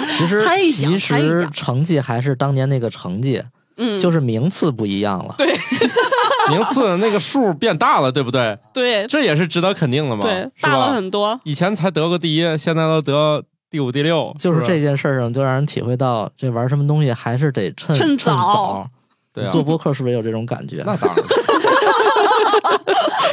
其实其实成绩还是当年那个成绩，嗯，就是名次不一样了。对 名次那个数变大了，对不对？对这也是值得肯定的嘛，对，是大了吧？很多。以前才得个第一，现在都得第五、第六，就是这件事儿上，就让人体会到这玩什么东西还是得趁趁早。早对啊，做播客是不是也有这种感觉？那当然。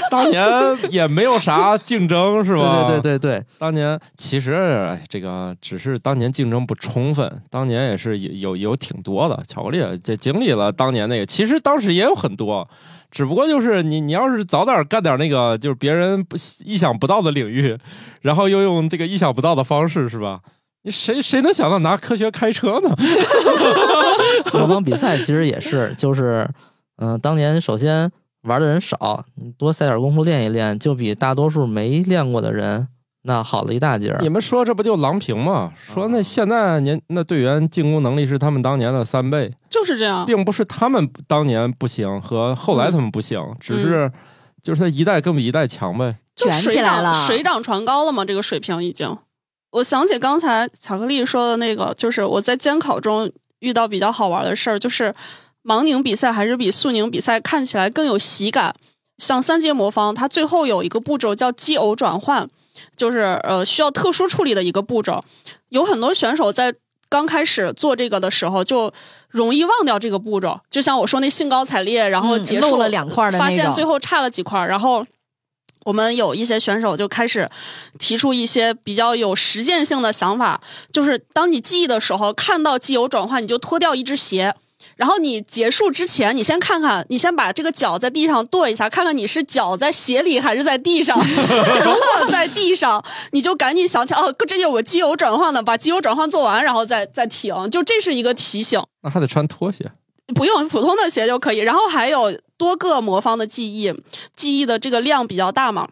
当年也没有啥竞争，是吧？对对对对对，当年其实哎这个只是当年竞争不充分，当年也是有有有挺多的巧克力，这经历了当年那个，其实当时也有很多，只不过就是你你要是早点干点那个就是别人不意想不到的领域，然后又用这个意想不到的方式，是吧？你谁谁能想到拿科学开车呢？魔方比赛其实也是，就是嗯、当年首先玩的人少，你多塞点功夫练一练，就比大多数没练过的人那好了一大截儿你。们说这不就郎平吗？说那现在您那队员进攻能力是他们当年的三倍，就是这样。并不是他们当年不行和后来他们不行，只是就是他一代更比一代强呗。卷起来了水涨船高了嘛，这个水平已经。我想起刚才巧克力说的那个，就是我在监考中遇到比较好玩的事儿，就是盲拧比赛还是比速拧比赛看起来更有喜感。像三阶魔方，它最后有一个步骤叫奇偶转换，就是呃需要特殊处理的一个步骤。有很多选手在刚开始做这个的时候，就容易忘掉这个步骤。就像我说那兴高采烈，然后嗯结束、漏了两块儿的那发现最后差了几块儿，然后。我们有一些选手就开始提出一些比较有实践性的想法，就是当你记忆的时候，看到机油转换，你就脱掉一只鞋，然后你结束之前，你先看看，你先把这个脚在地上跺一下，看看你是脚在鞋里还是在地上。如果在地上，你就赶紧想起哦，这有个机油转换的，把机油转换做完，然后再再停。就这是一个提醒，那还得穿拖鞋。不用普通的鞋就可以。然后还有多个魔方的记忆，记忆的这个量比较大嘛。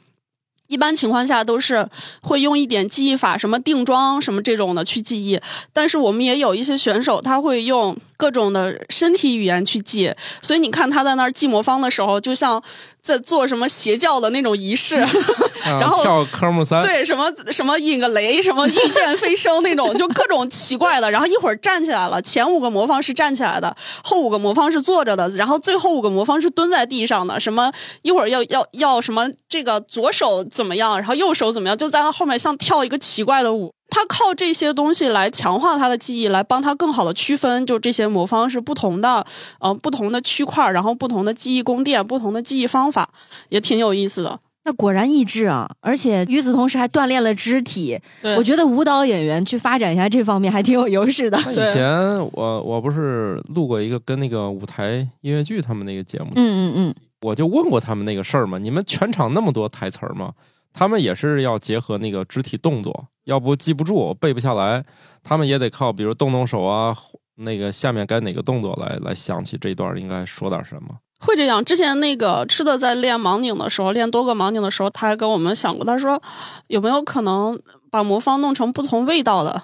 一般情况下都是会用一点记忆法，什么定妆什么这种的去记忆。但是我们也有一些选手，他会用各种的身体语言去记。所以你看他在那儿记魔方的时候，就像在做什么邪教的那种仪式，然后跳科目三，对什么什么引个雷，什么御剑飞升那种，就各种奇怪的。然后一会儿站起来了，前五个魔方是站起来的，后五个魔方是坐着的，然后最后五个魔方是蹲在地上的。什么一会儿要要要什么这个左手。怎么样？然后右手怎么样？就在那后面像跳一个奇怪的舞。他靠这些东西来强化他的记忆，来帮他更好的区分，就这些魔方是不同的，呃，不同的区块，然后不同的记忆宫殿，不同的记忆方法，也挺有意思的。那果然益智啊！而且与此同时还锻炼了肢体。对，我觉得舞蹈演员去发展一下这方面还挺有优势的。以前我我不是录过一个跟那个舞台音乐剧他们那个节目，嗯嗯嗯。我就问过他们那个事儿嘛，你们全场那么多台词儿嘛？他们也是要结合那个肢体动作，要不记不住，背不下来。他们也得靠，比如动动手啊，那个下面该哪个动作来来想起这段应该说点什么。会这样。之前那个吃的在练盲拧的时候，练多个盲拧的时候，他还跟我们想过，他说有没有可能把魔方弄成不同味道的？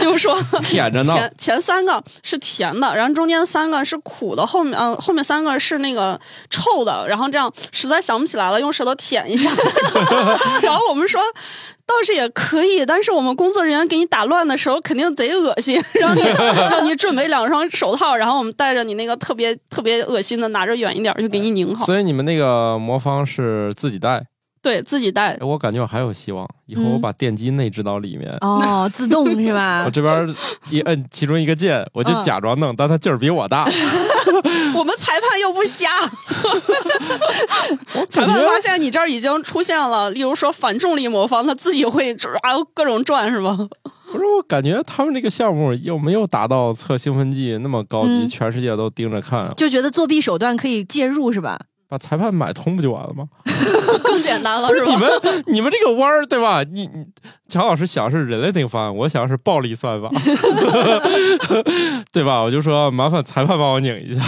就是说，舔着呢。前前三个是甜的，然后中间三个是苦的，后面嗯后面三个是那个臭的，然后这样实在想不起来了，用舌头舔一下。然后我们说倒是也可以，但是我们工作人员给你打乱的时候肯定得恶心，让你让你准备两双手套，然后我们带着你那个特别特别恶心的拿着远一点就给你拧好。所以你们那个魔方是自己带。对自己带，我感觉我还有希望。以后我把电机内置到里面，哦，自动是吧？我这边一摁其中一个键，我就假装弄，但它劲儿比我大。我们裁判又不瞎，裁判发现你这儿已经出现了，例如说反重力魔方，他自己会啊各种转是吧？不是，我感觉他们这个项目又没有达到测兴奋剂那么高级，全世界都盯着看，就觉得作弊手段可以介入是吧？把裁判买通不就完了吗？更简单了，是吧？你们你们这个弯儿对吧？你你乔老师想是人类那个方案，我想是暴力算法 对吧？我就说麻烦裁判帮我拧一下。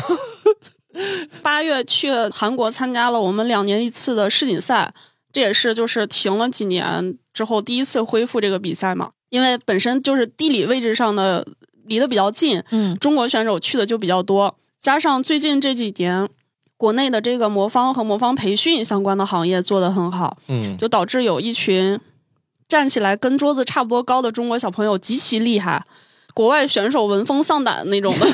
八月去韩国参加了我们两年一次的世锦赛，这也是就是停了几年之后第一次恢复这个比赛嘛。因为本身就是地理位置上的离得比较近，嗯，中国选手去的就比较多，加上最近这几年。国内的这个魔方和魔方培训相关的行业做得很好，嗯，就导致有一群站起来跟桌子差不多高的中国小朋友极其厉害，国外选手闻风丧胆那种的，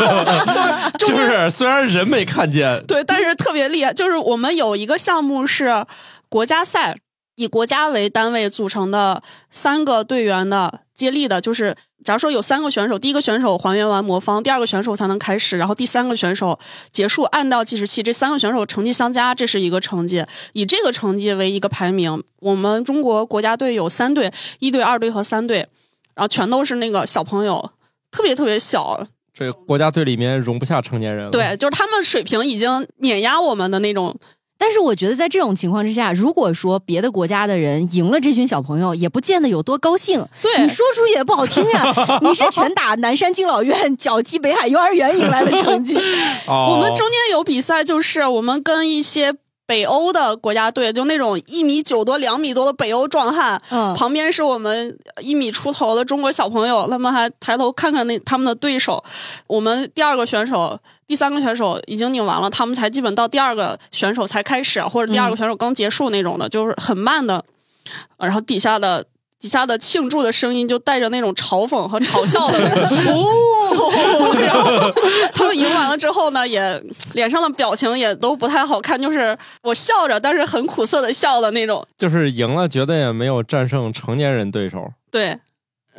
就是虽然人没看见，对，但是特别厉害。就是我们有一个项目是国家赛，以国家为单位组成的三个队员的接力的，就是。假如说有三个选手，第一个选手还原完魔方，第二个选手才能开始，然后第三个选手结束，按到计时器，这三个选手成绩相加，这是一个成绩，以这个成绩为一个排名。我们中国国家队有三队，一队、二队和三队，然后全都是那个小朋友，特别特别小。这个国家队里面容不下成年人。对，就是他们水平已经碾压我们的那种。但是我觉得，在这种情况之下，如果说别的国家的人赢了这群小朋友，也不见得有多高兴。对，你说出去也不好听呀。你是拳打南山敬老院，脚踢北海幼儿园赢来的成绩。我们中间有比赛，就是我们跟一些。北欧的国家队就那种一米九多、两米多的北欧壮汉，嗯，旁边是我们一米出头的中国小朋友，他们还抬头看看那他们的对手。我们第二个选手、第三个选手已经拧完了，他们才基本到第二个选手才开始，或者第二个选手刚结束那种的，就是很慢的。然后底下的。底下的庆祝的声音就带着那种嘲讽和嘲笑的，哦，然后他们赢完了之后呢，也脸上的表情也都不太好看，就是我笑着，但是很苦涩的笑的那种。就是赢了，觉得也没有战胜成年人对手。对，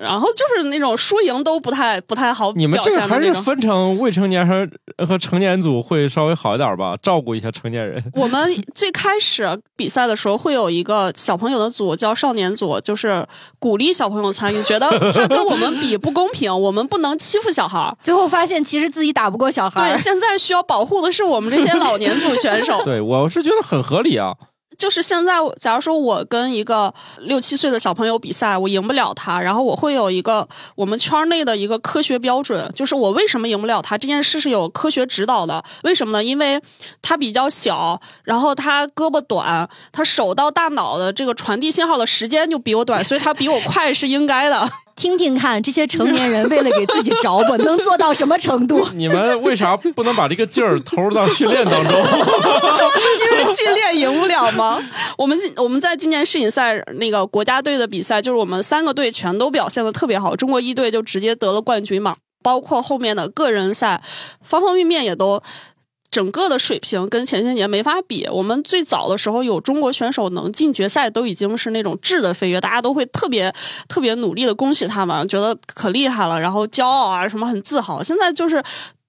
然后就是那种输赢都不太不太好你们表这个还是。分成未成年和和成年组会稍微好一点吧，照顾一下成年人。我们最开始比赛的时候会有一个小朋友的组叫少年组，就是鼓励小朋友参与，觉得他跟我们比不公平，我们不能欺负小孩。最后发现其实自己打不过小孩对，现在需要保护的是我们这些老年组选手。对我是觉得很合理啊。就是现在，假如说我跟一个六七岁的小朋友比赛，我赢不了他，然后我会有一个我们圈内的一个科学标准，就是我为什么赢不了他这件事是有科学指导的。为什么呢？因为他比较小，然后他胳膊短，他手到大脑的这个传递信号的时间就比我短，所以他比我快是应该的。听听看，这些成年人为了给自己找补，能做到什么程度？你们为啥不能把这个劲儿投入到训练当中？因为训练赢不了吗？我们我们在今年世锦赛那个国家队的比赛，就是我们三个队全都表现的特别好，中国一队就直接得了冠军嘛。包括后面的个人赛，方方面面也都整个的水平跟前些年没法比。我们最早的时候有中国选手能进决赛，都已经是那种质的飞跃，大家都会特别特别努力的恭喜他们，觉得可厉害了，然后骄傲啊什么很自豪。现在就是。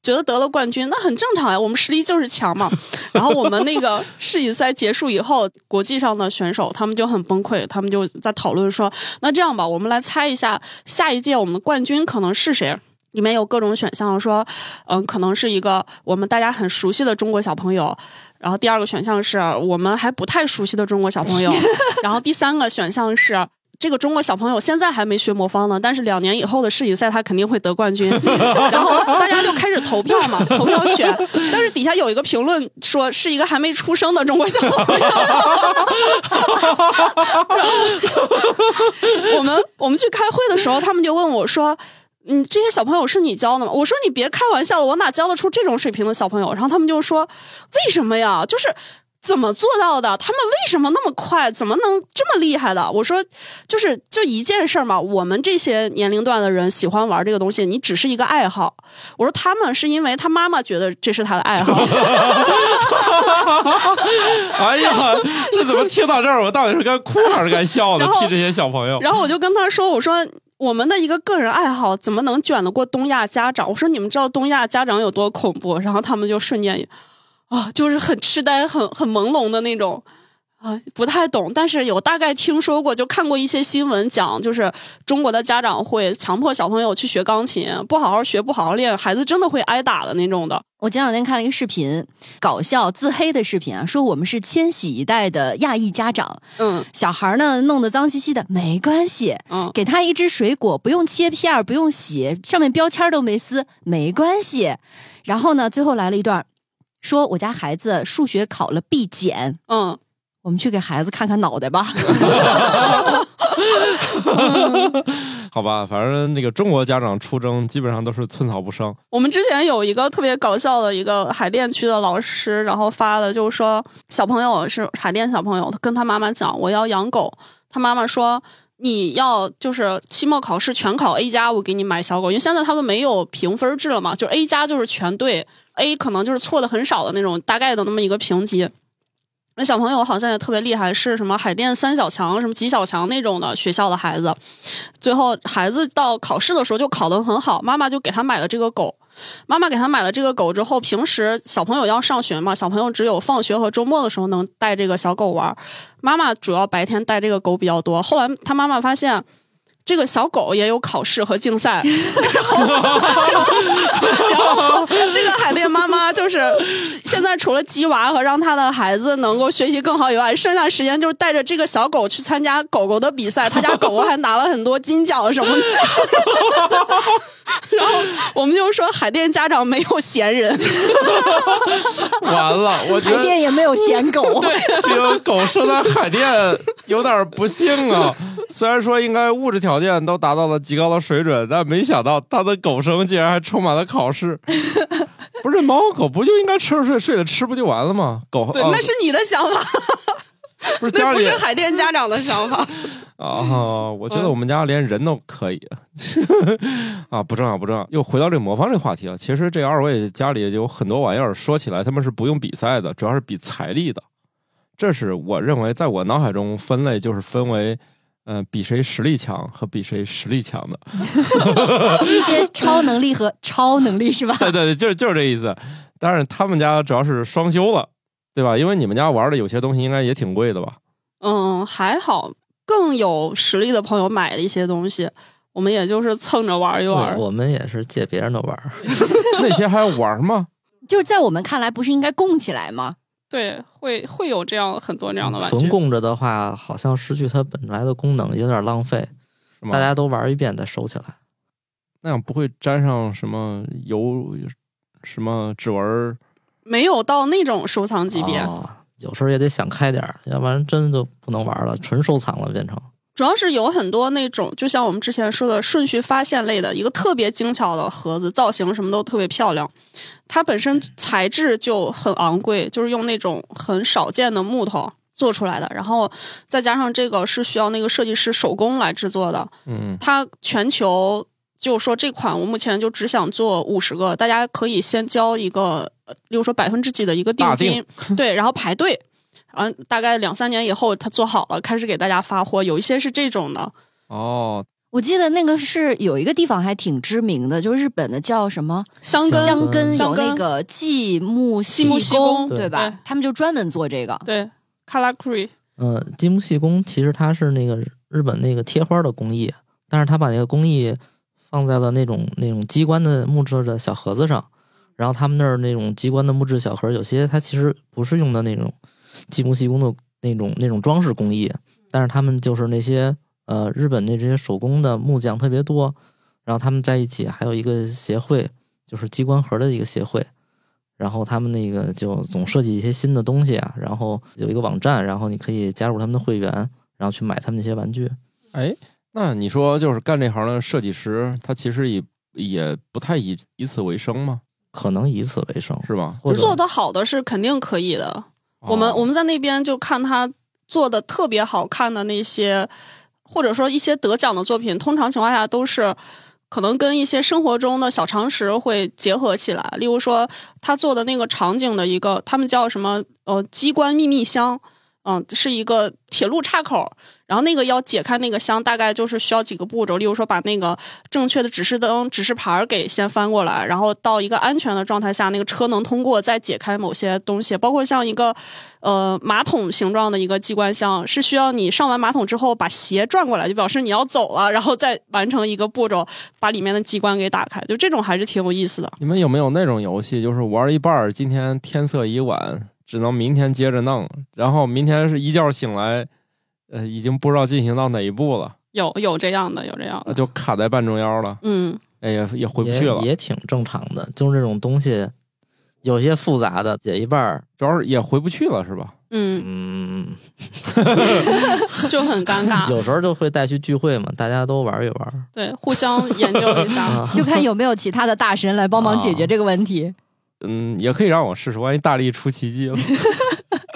觉得得了冠军，那很正常呀，我们实力就是强嘛。然后我们那个世锦赛结束以后，国际上的选手他们就很崩溃，他们就在讨论说，那这样吧，我们来猜一下下一届我们的冠军可能是谁。里面有各种选项，说，嗯，可能是一个我们大家很熟悉的中国小朋友，然后第二个选项是我们还不太熟悉的中国小朋友，然后第三个选项是这个中国小朋友现在还没学魔方呢，但是两年以后的世锦赛他肯定会得冠军，然后大家就开始投票嘛，投票选，但是底下有一个评论说是一个还没出生的中国小朋友，我们我们去开会的时候，他们就问我说。嗯，这些小朋友是你教的吗？我说你别开玩笑了，我哪教得出这种水平的小朋友？然后他们就说，为什么呀？就是怎么做到的？他们为什么那么快？怎么能这么厉害的？我说，就是就一件事儿嘛。我们这些年龄段的人喜欢玩这个东西，你只是一个爱好。我说他们是因为他妈妈觉得这是他的爱好。哎呀，这怎么听到这儿，我到底是该哭还是该笑呢 替这些小朋友。然后我就跟他说：“我说我们的一个个人爱好怎么能卷得过东亚家长？我说你们知道东亚家长有多恐怖？”然后他们就瞬间啊，就是很痴呆、很很朦胧的那种。啊，不太懂，但是有大概听说过，就看过一些新闻讲，就是中国的家长会强迫小朋友去学钢琴，不好好学，不好好练，孩子真的会挨打的那种的。我前两天看了一个视频，搞笑自黑的视频啊，说我们是千禧一代的亚裔家长，嗯小孩呢弄得脏兮兮的，没关系，嗯，给他一只水果，不用切片儿，不用洗，上面标签都没撕，没关系。然后呢，最后来了一段，说我家孩子数学考了 B 减，嗯，我们去给孩子看看脑袋吧。好吧，反正那个中国家长出征基本上都是寸草不生。我们之前有一个特别搞笑的一个海淀区的老师，然后发的就是说，小朋友是海淀小朋友，他跟他妈妈讲我要养狗，他妈妈说你要就是期末考试全考 A 加，我给你买小狗，因为现在他们没有评分制了嘛，就是 A 加就是全对，A 可能就是错的很少的那种大概的那么一个评级。小朋友好像也特别厉害，是什么海淀三小强、什么几小强那种的学校的孩子。最后孩子到考试的时候就考得很好，妈妈就给他买了这个狗。妈妈给他买了这个狗之后，平时小朋友要上学嘛，小朋友只有放学和周末的时候能带这个小狗玩。妈妈主要白天带这个狗比较多。后来他妈妈发现。这个小狗也有考试和竞赛，然后，然后这个海淀妈妈就是现在除了鸡娃和让他的孩子能够学习更好以外，剩下时间就是带着这个小狗去参加狗狗的比赛，他家狗狗还拿了很多金奖什么的。然后我们就说海淀家长没有闲人，完了，我觉海淀也没有闲狗，对这个狗生在海淀有点不幸啊。虽然说应该物质条件都达到了极高的水准，但没想到它的狗生竟然还充满了考试。不是猫狗不就应该吃了睡，睡了吃不就完了吗？狗对，啊那是你的想法，不是家里那不是海淀家长的想法。啊，我觉得我们家连人都可以 啊，不重要不重要。又回到这个魔方这个话题了。其实这二位家里有很多玩意儿，说起来他们是不用比赛的，主要是比财力的。这是我认为在我脑海中分类就是分为嗯、比谁实力强和比谁实力强的。一些超能力和超能力是吧？对对对，就是就是这意思。但是他们家主要是双修了，对吧？因为你们家玩的有些东西应该也挺贵的吧？嗯，还好，更有实力的朋友买了一些东西，我们也就是蹭着玩一玩，。我们也是借别人的玩儿。那些还要玩吗？就是在我们看来，不是应该供起来吗？对，会会有这样很多这样的玩具。纯供着的话，好像失去它本来的功能，有点浪费。大家都玩一遍再收起来。那样不会沾上什么油、什么指纹儿？没有到那种收藏级别，哦有时候也得想开点儿，要不然真的就不能玩了，纯收藏了变成。主要是有很多那种，就像我们之前说的顺序发现类的一个特别精巧的盒子，造型什么都特别漂亮。它本身材质就很昂贵，就是用那种很少见的木头做出来的，然后再加上这个是需要那个设计师手工来制作的。嗯，它全球就说这款我目前就只想做五十个，大家可以先交一个，呃例如说百分之几的一个定大金，对，然后排队。然后大概两三年以后，他做好了，开始给大家发货。有一些是这种的，哦，我记得那个是有一个地方还挺知名的，就是日本的叫什么香根，香根，有那个继木细工，对吧对？他们就专门做这个。对，卡拉库瑞，嗯，积木细工其实它是那个日本那个贴花的工艺，但是他把那个工艺放在了那种那种机关的木质的小盒子上，然后他们那儿那种机关的木质小盒，有些它其实不是用的那种积木细工的那种那种装饰工艺，但是他们就是那些呃日本的这些手工的木匠特别多，然后他们在一起还有一个协会，就是机关盒的一个协会。然后他们那个就总设计一些新的东西啊，然后有一个网站，然后你可以加入他们的会员，然后去买他们那些玩具。哎，那你说就是干这行的设计师，他其实也也不太以以此为生吗？可能以此为生，是吧？或者做的好的是肯定可以的。我们哦我们在那边就看他做的特别好看的那些，或者说一些得奖的作品，通常情况下都是可能跟一些生活中的小常识会结合起来。例如说，他做的那个场景的一个，他们叫什么？呃，机关秘密箱。嗯，是一个铁路岔口，然后那个要解开那个箱，大概就是需要几个步骤，例如说把那个正确的指示灯、指示牌儿给先翻过来，然后到一个安全的状态下，那个车能通过，再解开某些东西，包括像一个呃马桶形状的一个机关箱，是需要你上完马桶之后把鞋转过来，就表示你要走了，然后再完成一个步骤，把里面的机关给打开，就这种还是挺有意思的。你们有没有那种游戏，就是玩一半儿，今天天色已晚，只能明天接着弄，然后明天是一觉醒来，呃，已经不知道进行到哪一步了，有有这样的，有这样的，就卡在半中腰了，嗯，哎呀，也回不去了。也挺正常的。就是这种东西，有些复杂的解一半儿，主要是也回不去了，是吧？嗯，嗯，就很尴尬。有时候就会带去聚会嘛，大家都玩一玩。对，互相研究一下。啊，就看有没有其他的大神来帮忙解决这个问题。嗯，也可以让我试试，万一大力出奇迹了。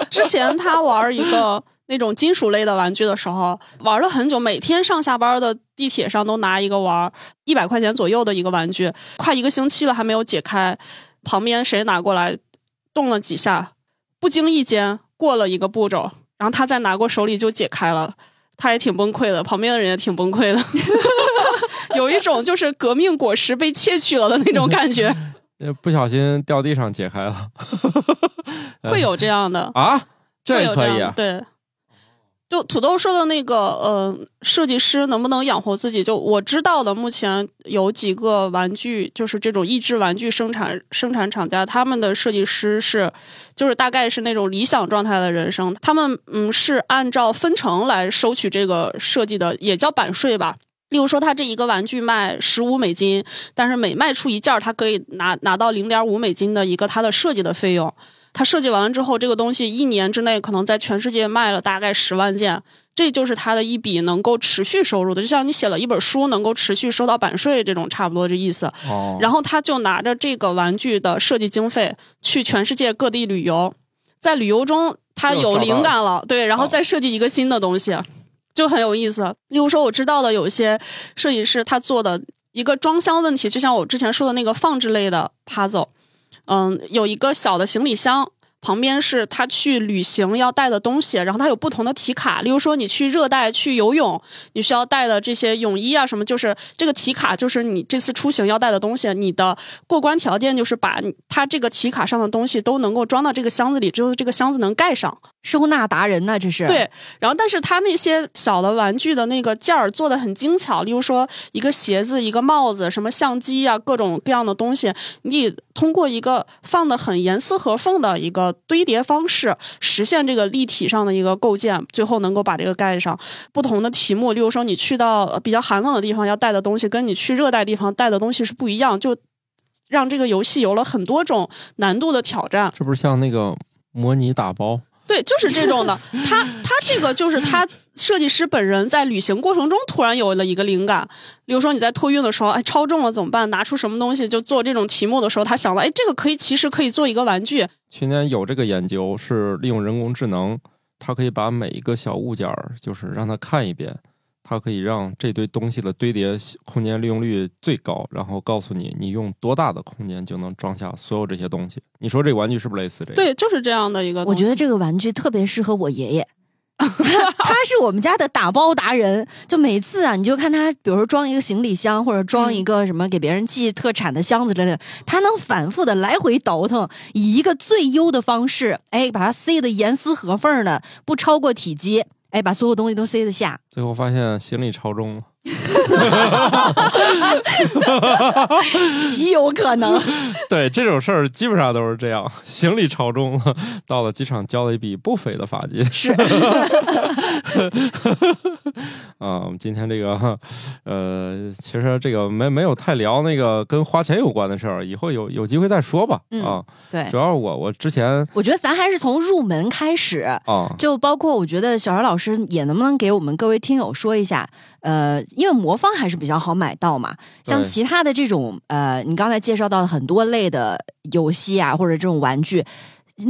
之前他玩一个那种金属类的玩具的时候，玩了很久，每天上下班的地铁上都拿一个玩，一百块钱左右的一个玩具，快一个星期了还没有解开。旁边谁拿过来动了几下，不经意间过了一个步骤，然后他再拿过手里就解开了，他也挺崩溃的，旁边的人也挺崩溃的，有一种就是革命果实被窃取了的那种感觉，呃不小心掉地上解开了 会有这样的。啊，这会有样也可以啊。对，就土豆说的那个呃，设计师能不能养活自己？就我知道的，目前有几个玩具，就是这种益智玩具生产生产厂家，他们的设计师是，就是大概是那种理想状态的人生，他们嗯是按照分成来收取这个设计的，也叫版税吧。例如说，他这一个玩具卖十五美金，但是每卖出一件，他可以拿拿到零点五美金的一个他的设计的费用。他设计完了之后，这个东西一年之内可能在全世界卖了大概十万件，这就是他的一笔能够持续收入的，就像你写了一本书能够持续收到版税这种差不多这意思。哦，然后他就拿着这个玩具的设计经费去全世界各地旅游，在旅游中他有灵感了，对，然后再设计一个新的东西，就很有意思。例如说，我知道的有一些设计师他做的一个装箱问题，就像我之前说的那个放置类的 puzzle，嗯，有一个小的行李箱。旁边是他去旅行要带的东西，然后他有不同的题卡，例如说你去热带去游泳，你需要带的这些泳衣啊什么，就是这个题卡就是你这次出行要带的东西，你的过关条件就是把你它这个题卡上的东西都能够装到这个箱子里，之后这个箱子能盖上。收纳达人呢，这是对，然后但是他那些小的玩具的那个件儿做的很精巧，例如说一个鞋子、一个帽子、什么相机啊，各种各样的东西，你通过一个放的很严丝合缝的一个堆叠方式，实现这个立体上的一个构建，最后能够把这个盖上。不同的题目，例如说你去到比较寒冷的地方要带的东西，跟你去热带地方带的东西是不一样，就让这个游戏有了很多种难度的挑战。这不是像那个模拟打包？对，就是这种的。他他这个就是他设计师本人在旅行过程中突然有了一个灵感，比如说你在托运的时候，哎，超重了怎么办？拿出什么东西就做这种题目的时候，他想到，哎，这个可以，其实可以做一个玩具。去年有这个研究，是利用人工智能，它可以把每一个小物件儿，就是让它看一遍，它可以让这堆东西的堆叠空间利用率最高，然后告诉你你用多大的空间就能装下所有这些东西。你说这个玩具是不是类似这个？对，就是这样的一个。我觉得这个玩具特别适合我爷爷。他是我们家的打包达人，就每次啊，你就看他，比如说装一个行李箱，或者装一个什么给别人寄特产的箱子之类的，他能反复的来回倒腾，以一个最优的方式，哎，把它塞的严丝合缝的，不超过体积，哎，把所有东西都塞得下。最后发现行李超重了。极有可能。对这种事儿，基本上都是这样，行李超重了，到了机场交了一笔不菲的罚金。是。啊，我们今天这个，呃，其实这个没没有太聊那个跟花钱有关的事儿，以后有有机会再说吧。啊，对，主要是我我之前，我觉得咱还是从入门开始啊，就包括我觉得小姚老师也能不能给我们各位听友说一下，呃，因为魔方还是比较好买到嘛，像其他的这种呃，你刚才介绍到的很多类的游戏啊，或者这种玩具。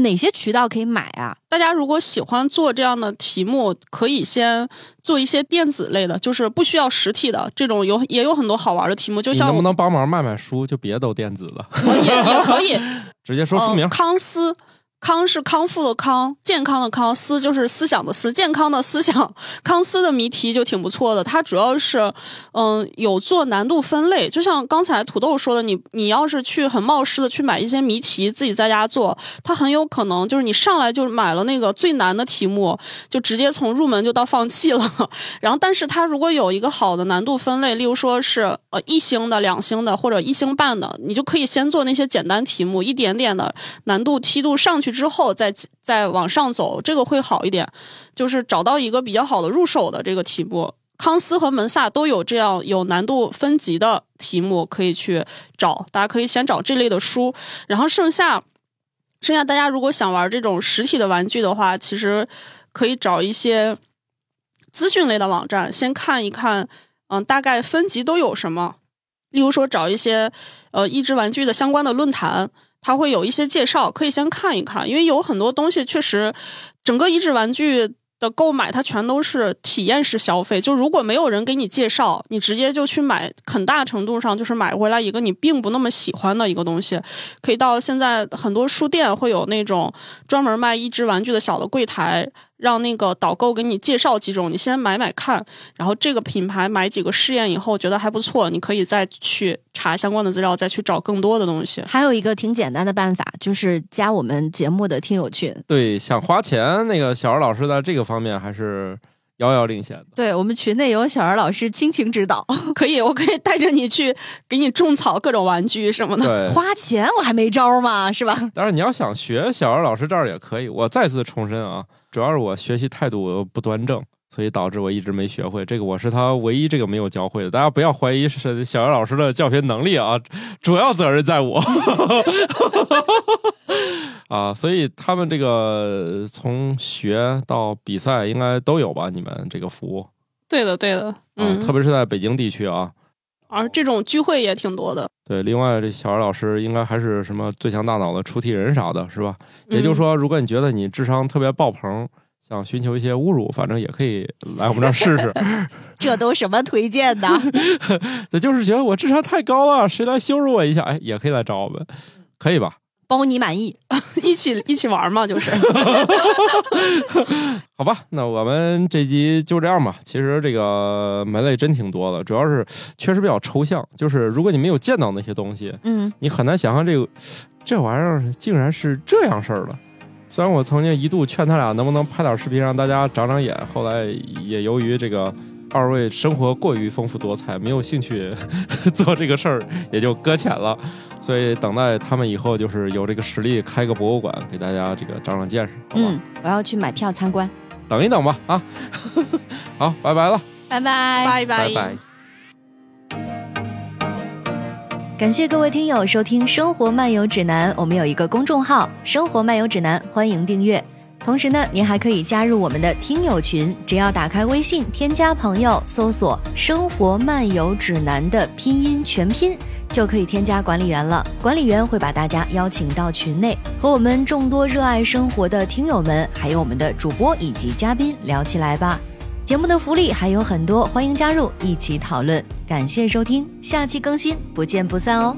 哪些渠道可以买啊？大家如果喜欢做这样的题目，可以先做一些电子类的，就是不需要实体的这种，有也有很多好玩的题目。就像能不能帮忙卖卖书，就别都电子了，也也可以 直接说书名。康思。康是康复的康，健康的康，思就是思想的思，健康的思想。康思的谜题就挺不错的，它主要是，嗯，有做难度分类。就像刚才土豆说的，你你要是去很冒失的去买一些谜题，自己在家做，它很有可能就是你上来就买了那个最难的题目，就直接从入门就到放弃了。然后，但是它如果有一个好的难度分类，例如说是呃一星的、两星的或者一星半的，你就可以先做那些简单题目，一点点的难度梯度上去。去之后再再往上走，这个会好一点。就是找到一个比较好的入手的这个题目，康斯和门萨都有这样有难度分级的题目可以去找。大家可以先找这类的书，然后剩下剩下大家如果想玩这种实体的玩具的话，其实可以找一些资讯类的网站，先看一看，嗯，大概分级都有什么。例如说，找一些呃益智玩具的相关的论坛。它会有一些介绍，可以先看一看，因为有很多东西确实，整个益智玩具的购买它全都是体验式消费。就如果没有人给你介绍，你直接就去买，很大程度上就是买回来一个你并不那么喜欢的一个东西。可以到现在很多书店会有那种专门卖益智玩具的小的柜台。让那个导购给你介绍几种，你先买买看，然后这个品牌买几个试验以后觉得还不错，你可以再去查相关的资料，再去找更多的东西。还有一个挺简单的办法，就是加我们节目的听友群。对，想花钱，那个小二老师在这个方面还是遥遥领先的。对我们群内有小二老师倾情指导，可以，我可以带着你去给你种草各种玩具什么的。花钱我还没招吗？是吧？当然，你要想学小二老师这儿也可以。我再次重申啊。主要是我学习态度不端正，所以导致我一直没学会。这个我是他唯一这个没有教会的。大家不要怀疑是小杨老师的教学能力啊，主要责任在我。啊，所以他们这个从学到比赛应该都有吧？你们这个服务？对的，对的。嗯，特别是在北京地区啊。而这种聚会也挺多的。对，另外这小二老师应该还是什么最强大脑的出题人啥的，是吧？也就是说，如果你觉得你智商特别爆棚，想寻求一些侮辱，反正也可以来我们这儿试试。这都什么推荐的？这就是觉得我智商太高了，谁来羞辱我一下？哎，也可以来找我们，可以吧？包你满意。一起一起玩嘛，就是。好吧，那我们这集就这样吧。其实这个门类真挺多的，主要是确实比较抽象。就是如果你没有见到那些东西，嗯，你很难想象这个这玩意儿竟然是这样事儿的。虽然我曾经一度劝他俩能不能拍点视频让大家长长眼，后来也由于这个二位生活过于丰富多彩，没有兴趣 做这个事儿，也就搁浅了。所以等待他们以后就是有这个实力开个博物馆，给大家这个长长见识，好吧？嗯，我要去买票参观。等一等吧，啊，好，拜拜了，拜拜。拜拜拜。感谢各位听友收听《生活漫游指南》，我们有一个公众号《生活漫游指南》，欢迎订阅。同时呢，您还可以加入我们的听友群，只要打开微信添加朋友，搜索“生活漫游指南”的拼音全拼，就可以添加管理员了。管理员会把大家邀请到群内，和我们众多热爱生活的听友们，还有我们的主播以及嘉宾聊起来吧。节目的福利还有很多，欢迎加入一起讨论。感谢收听，下期更新，不见不散哦。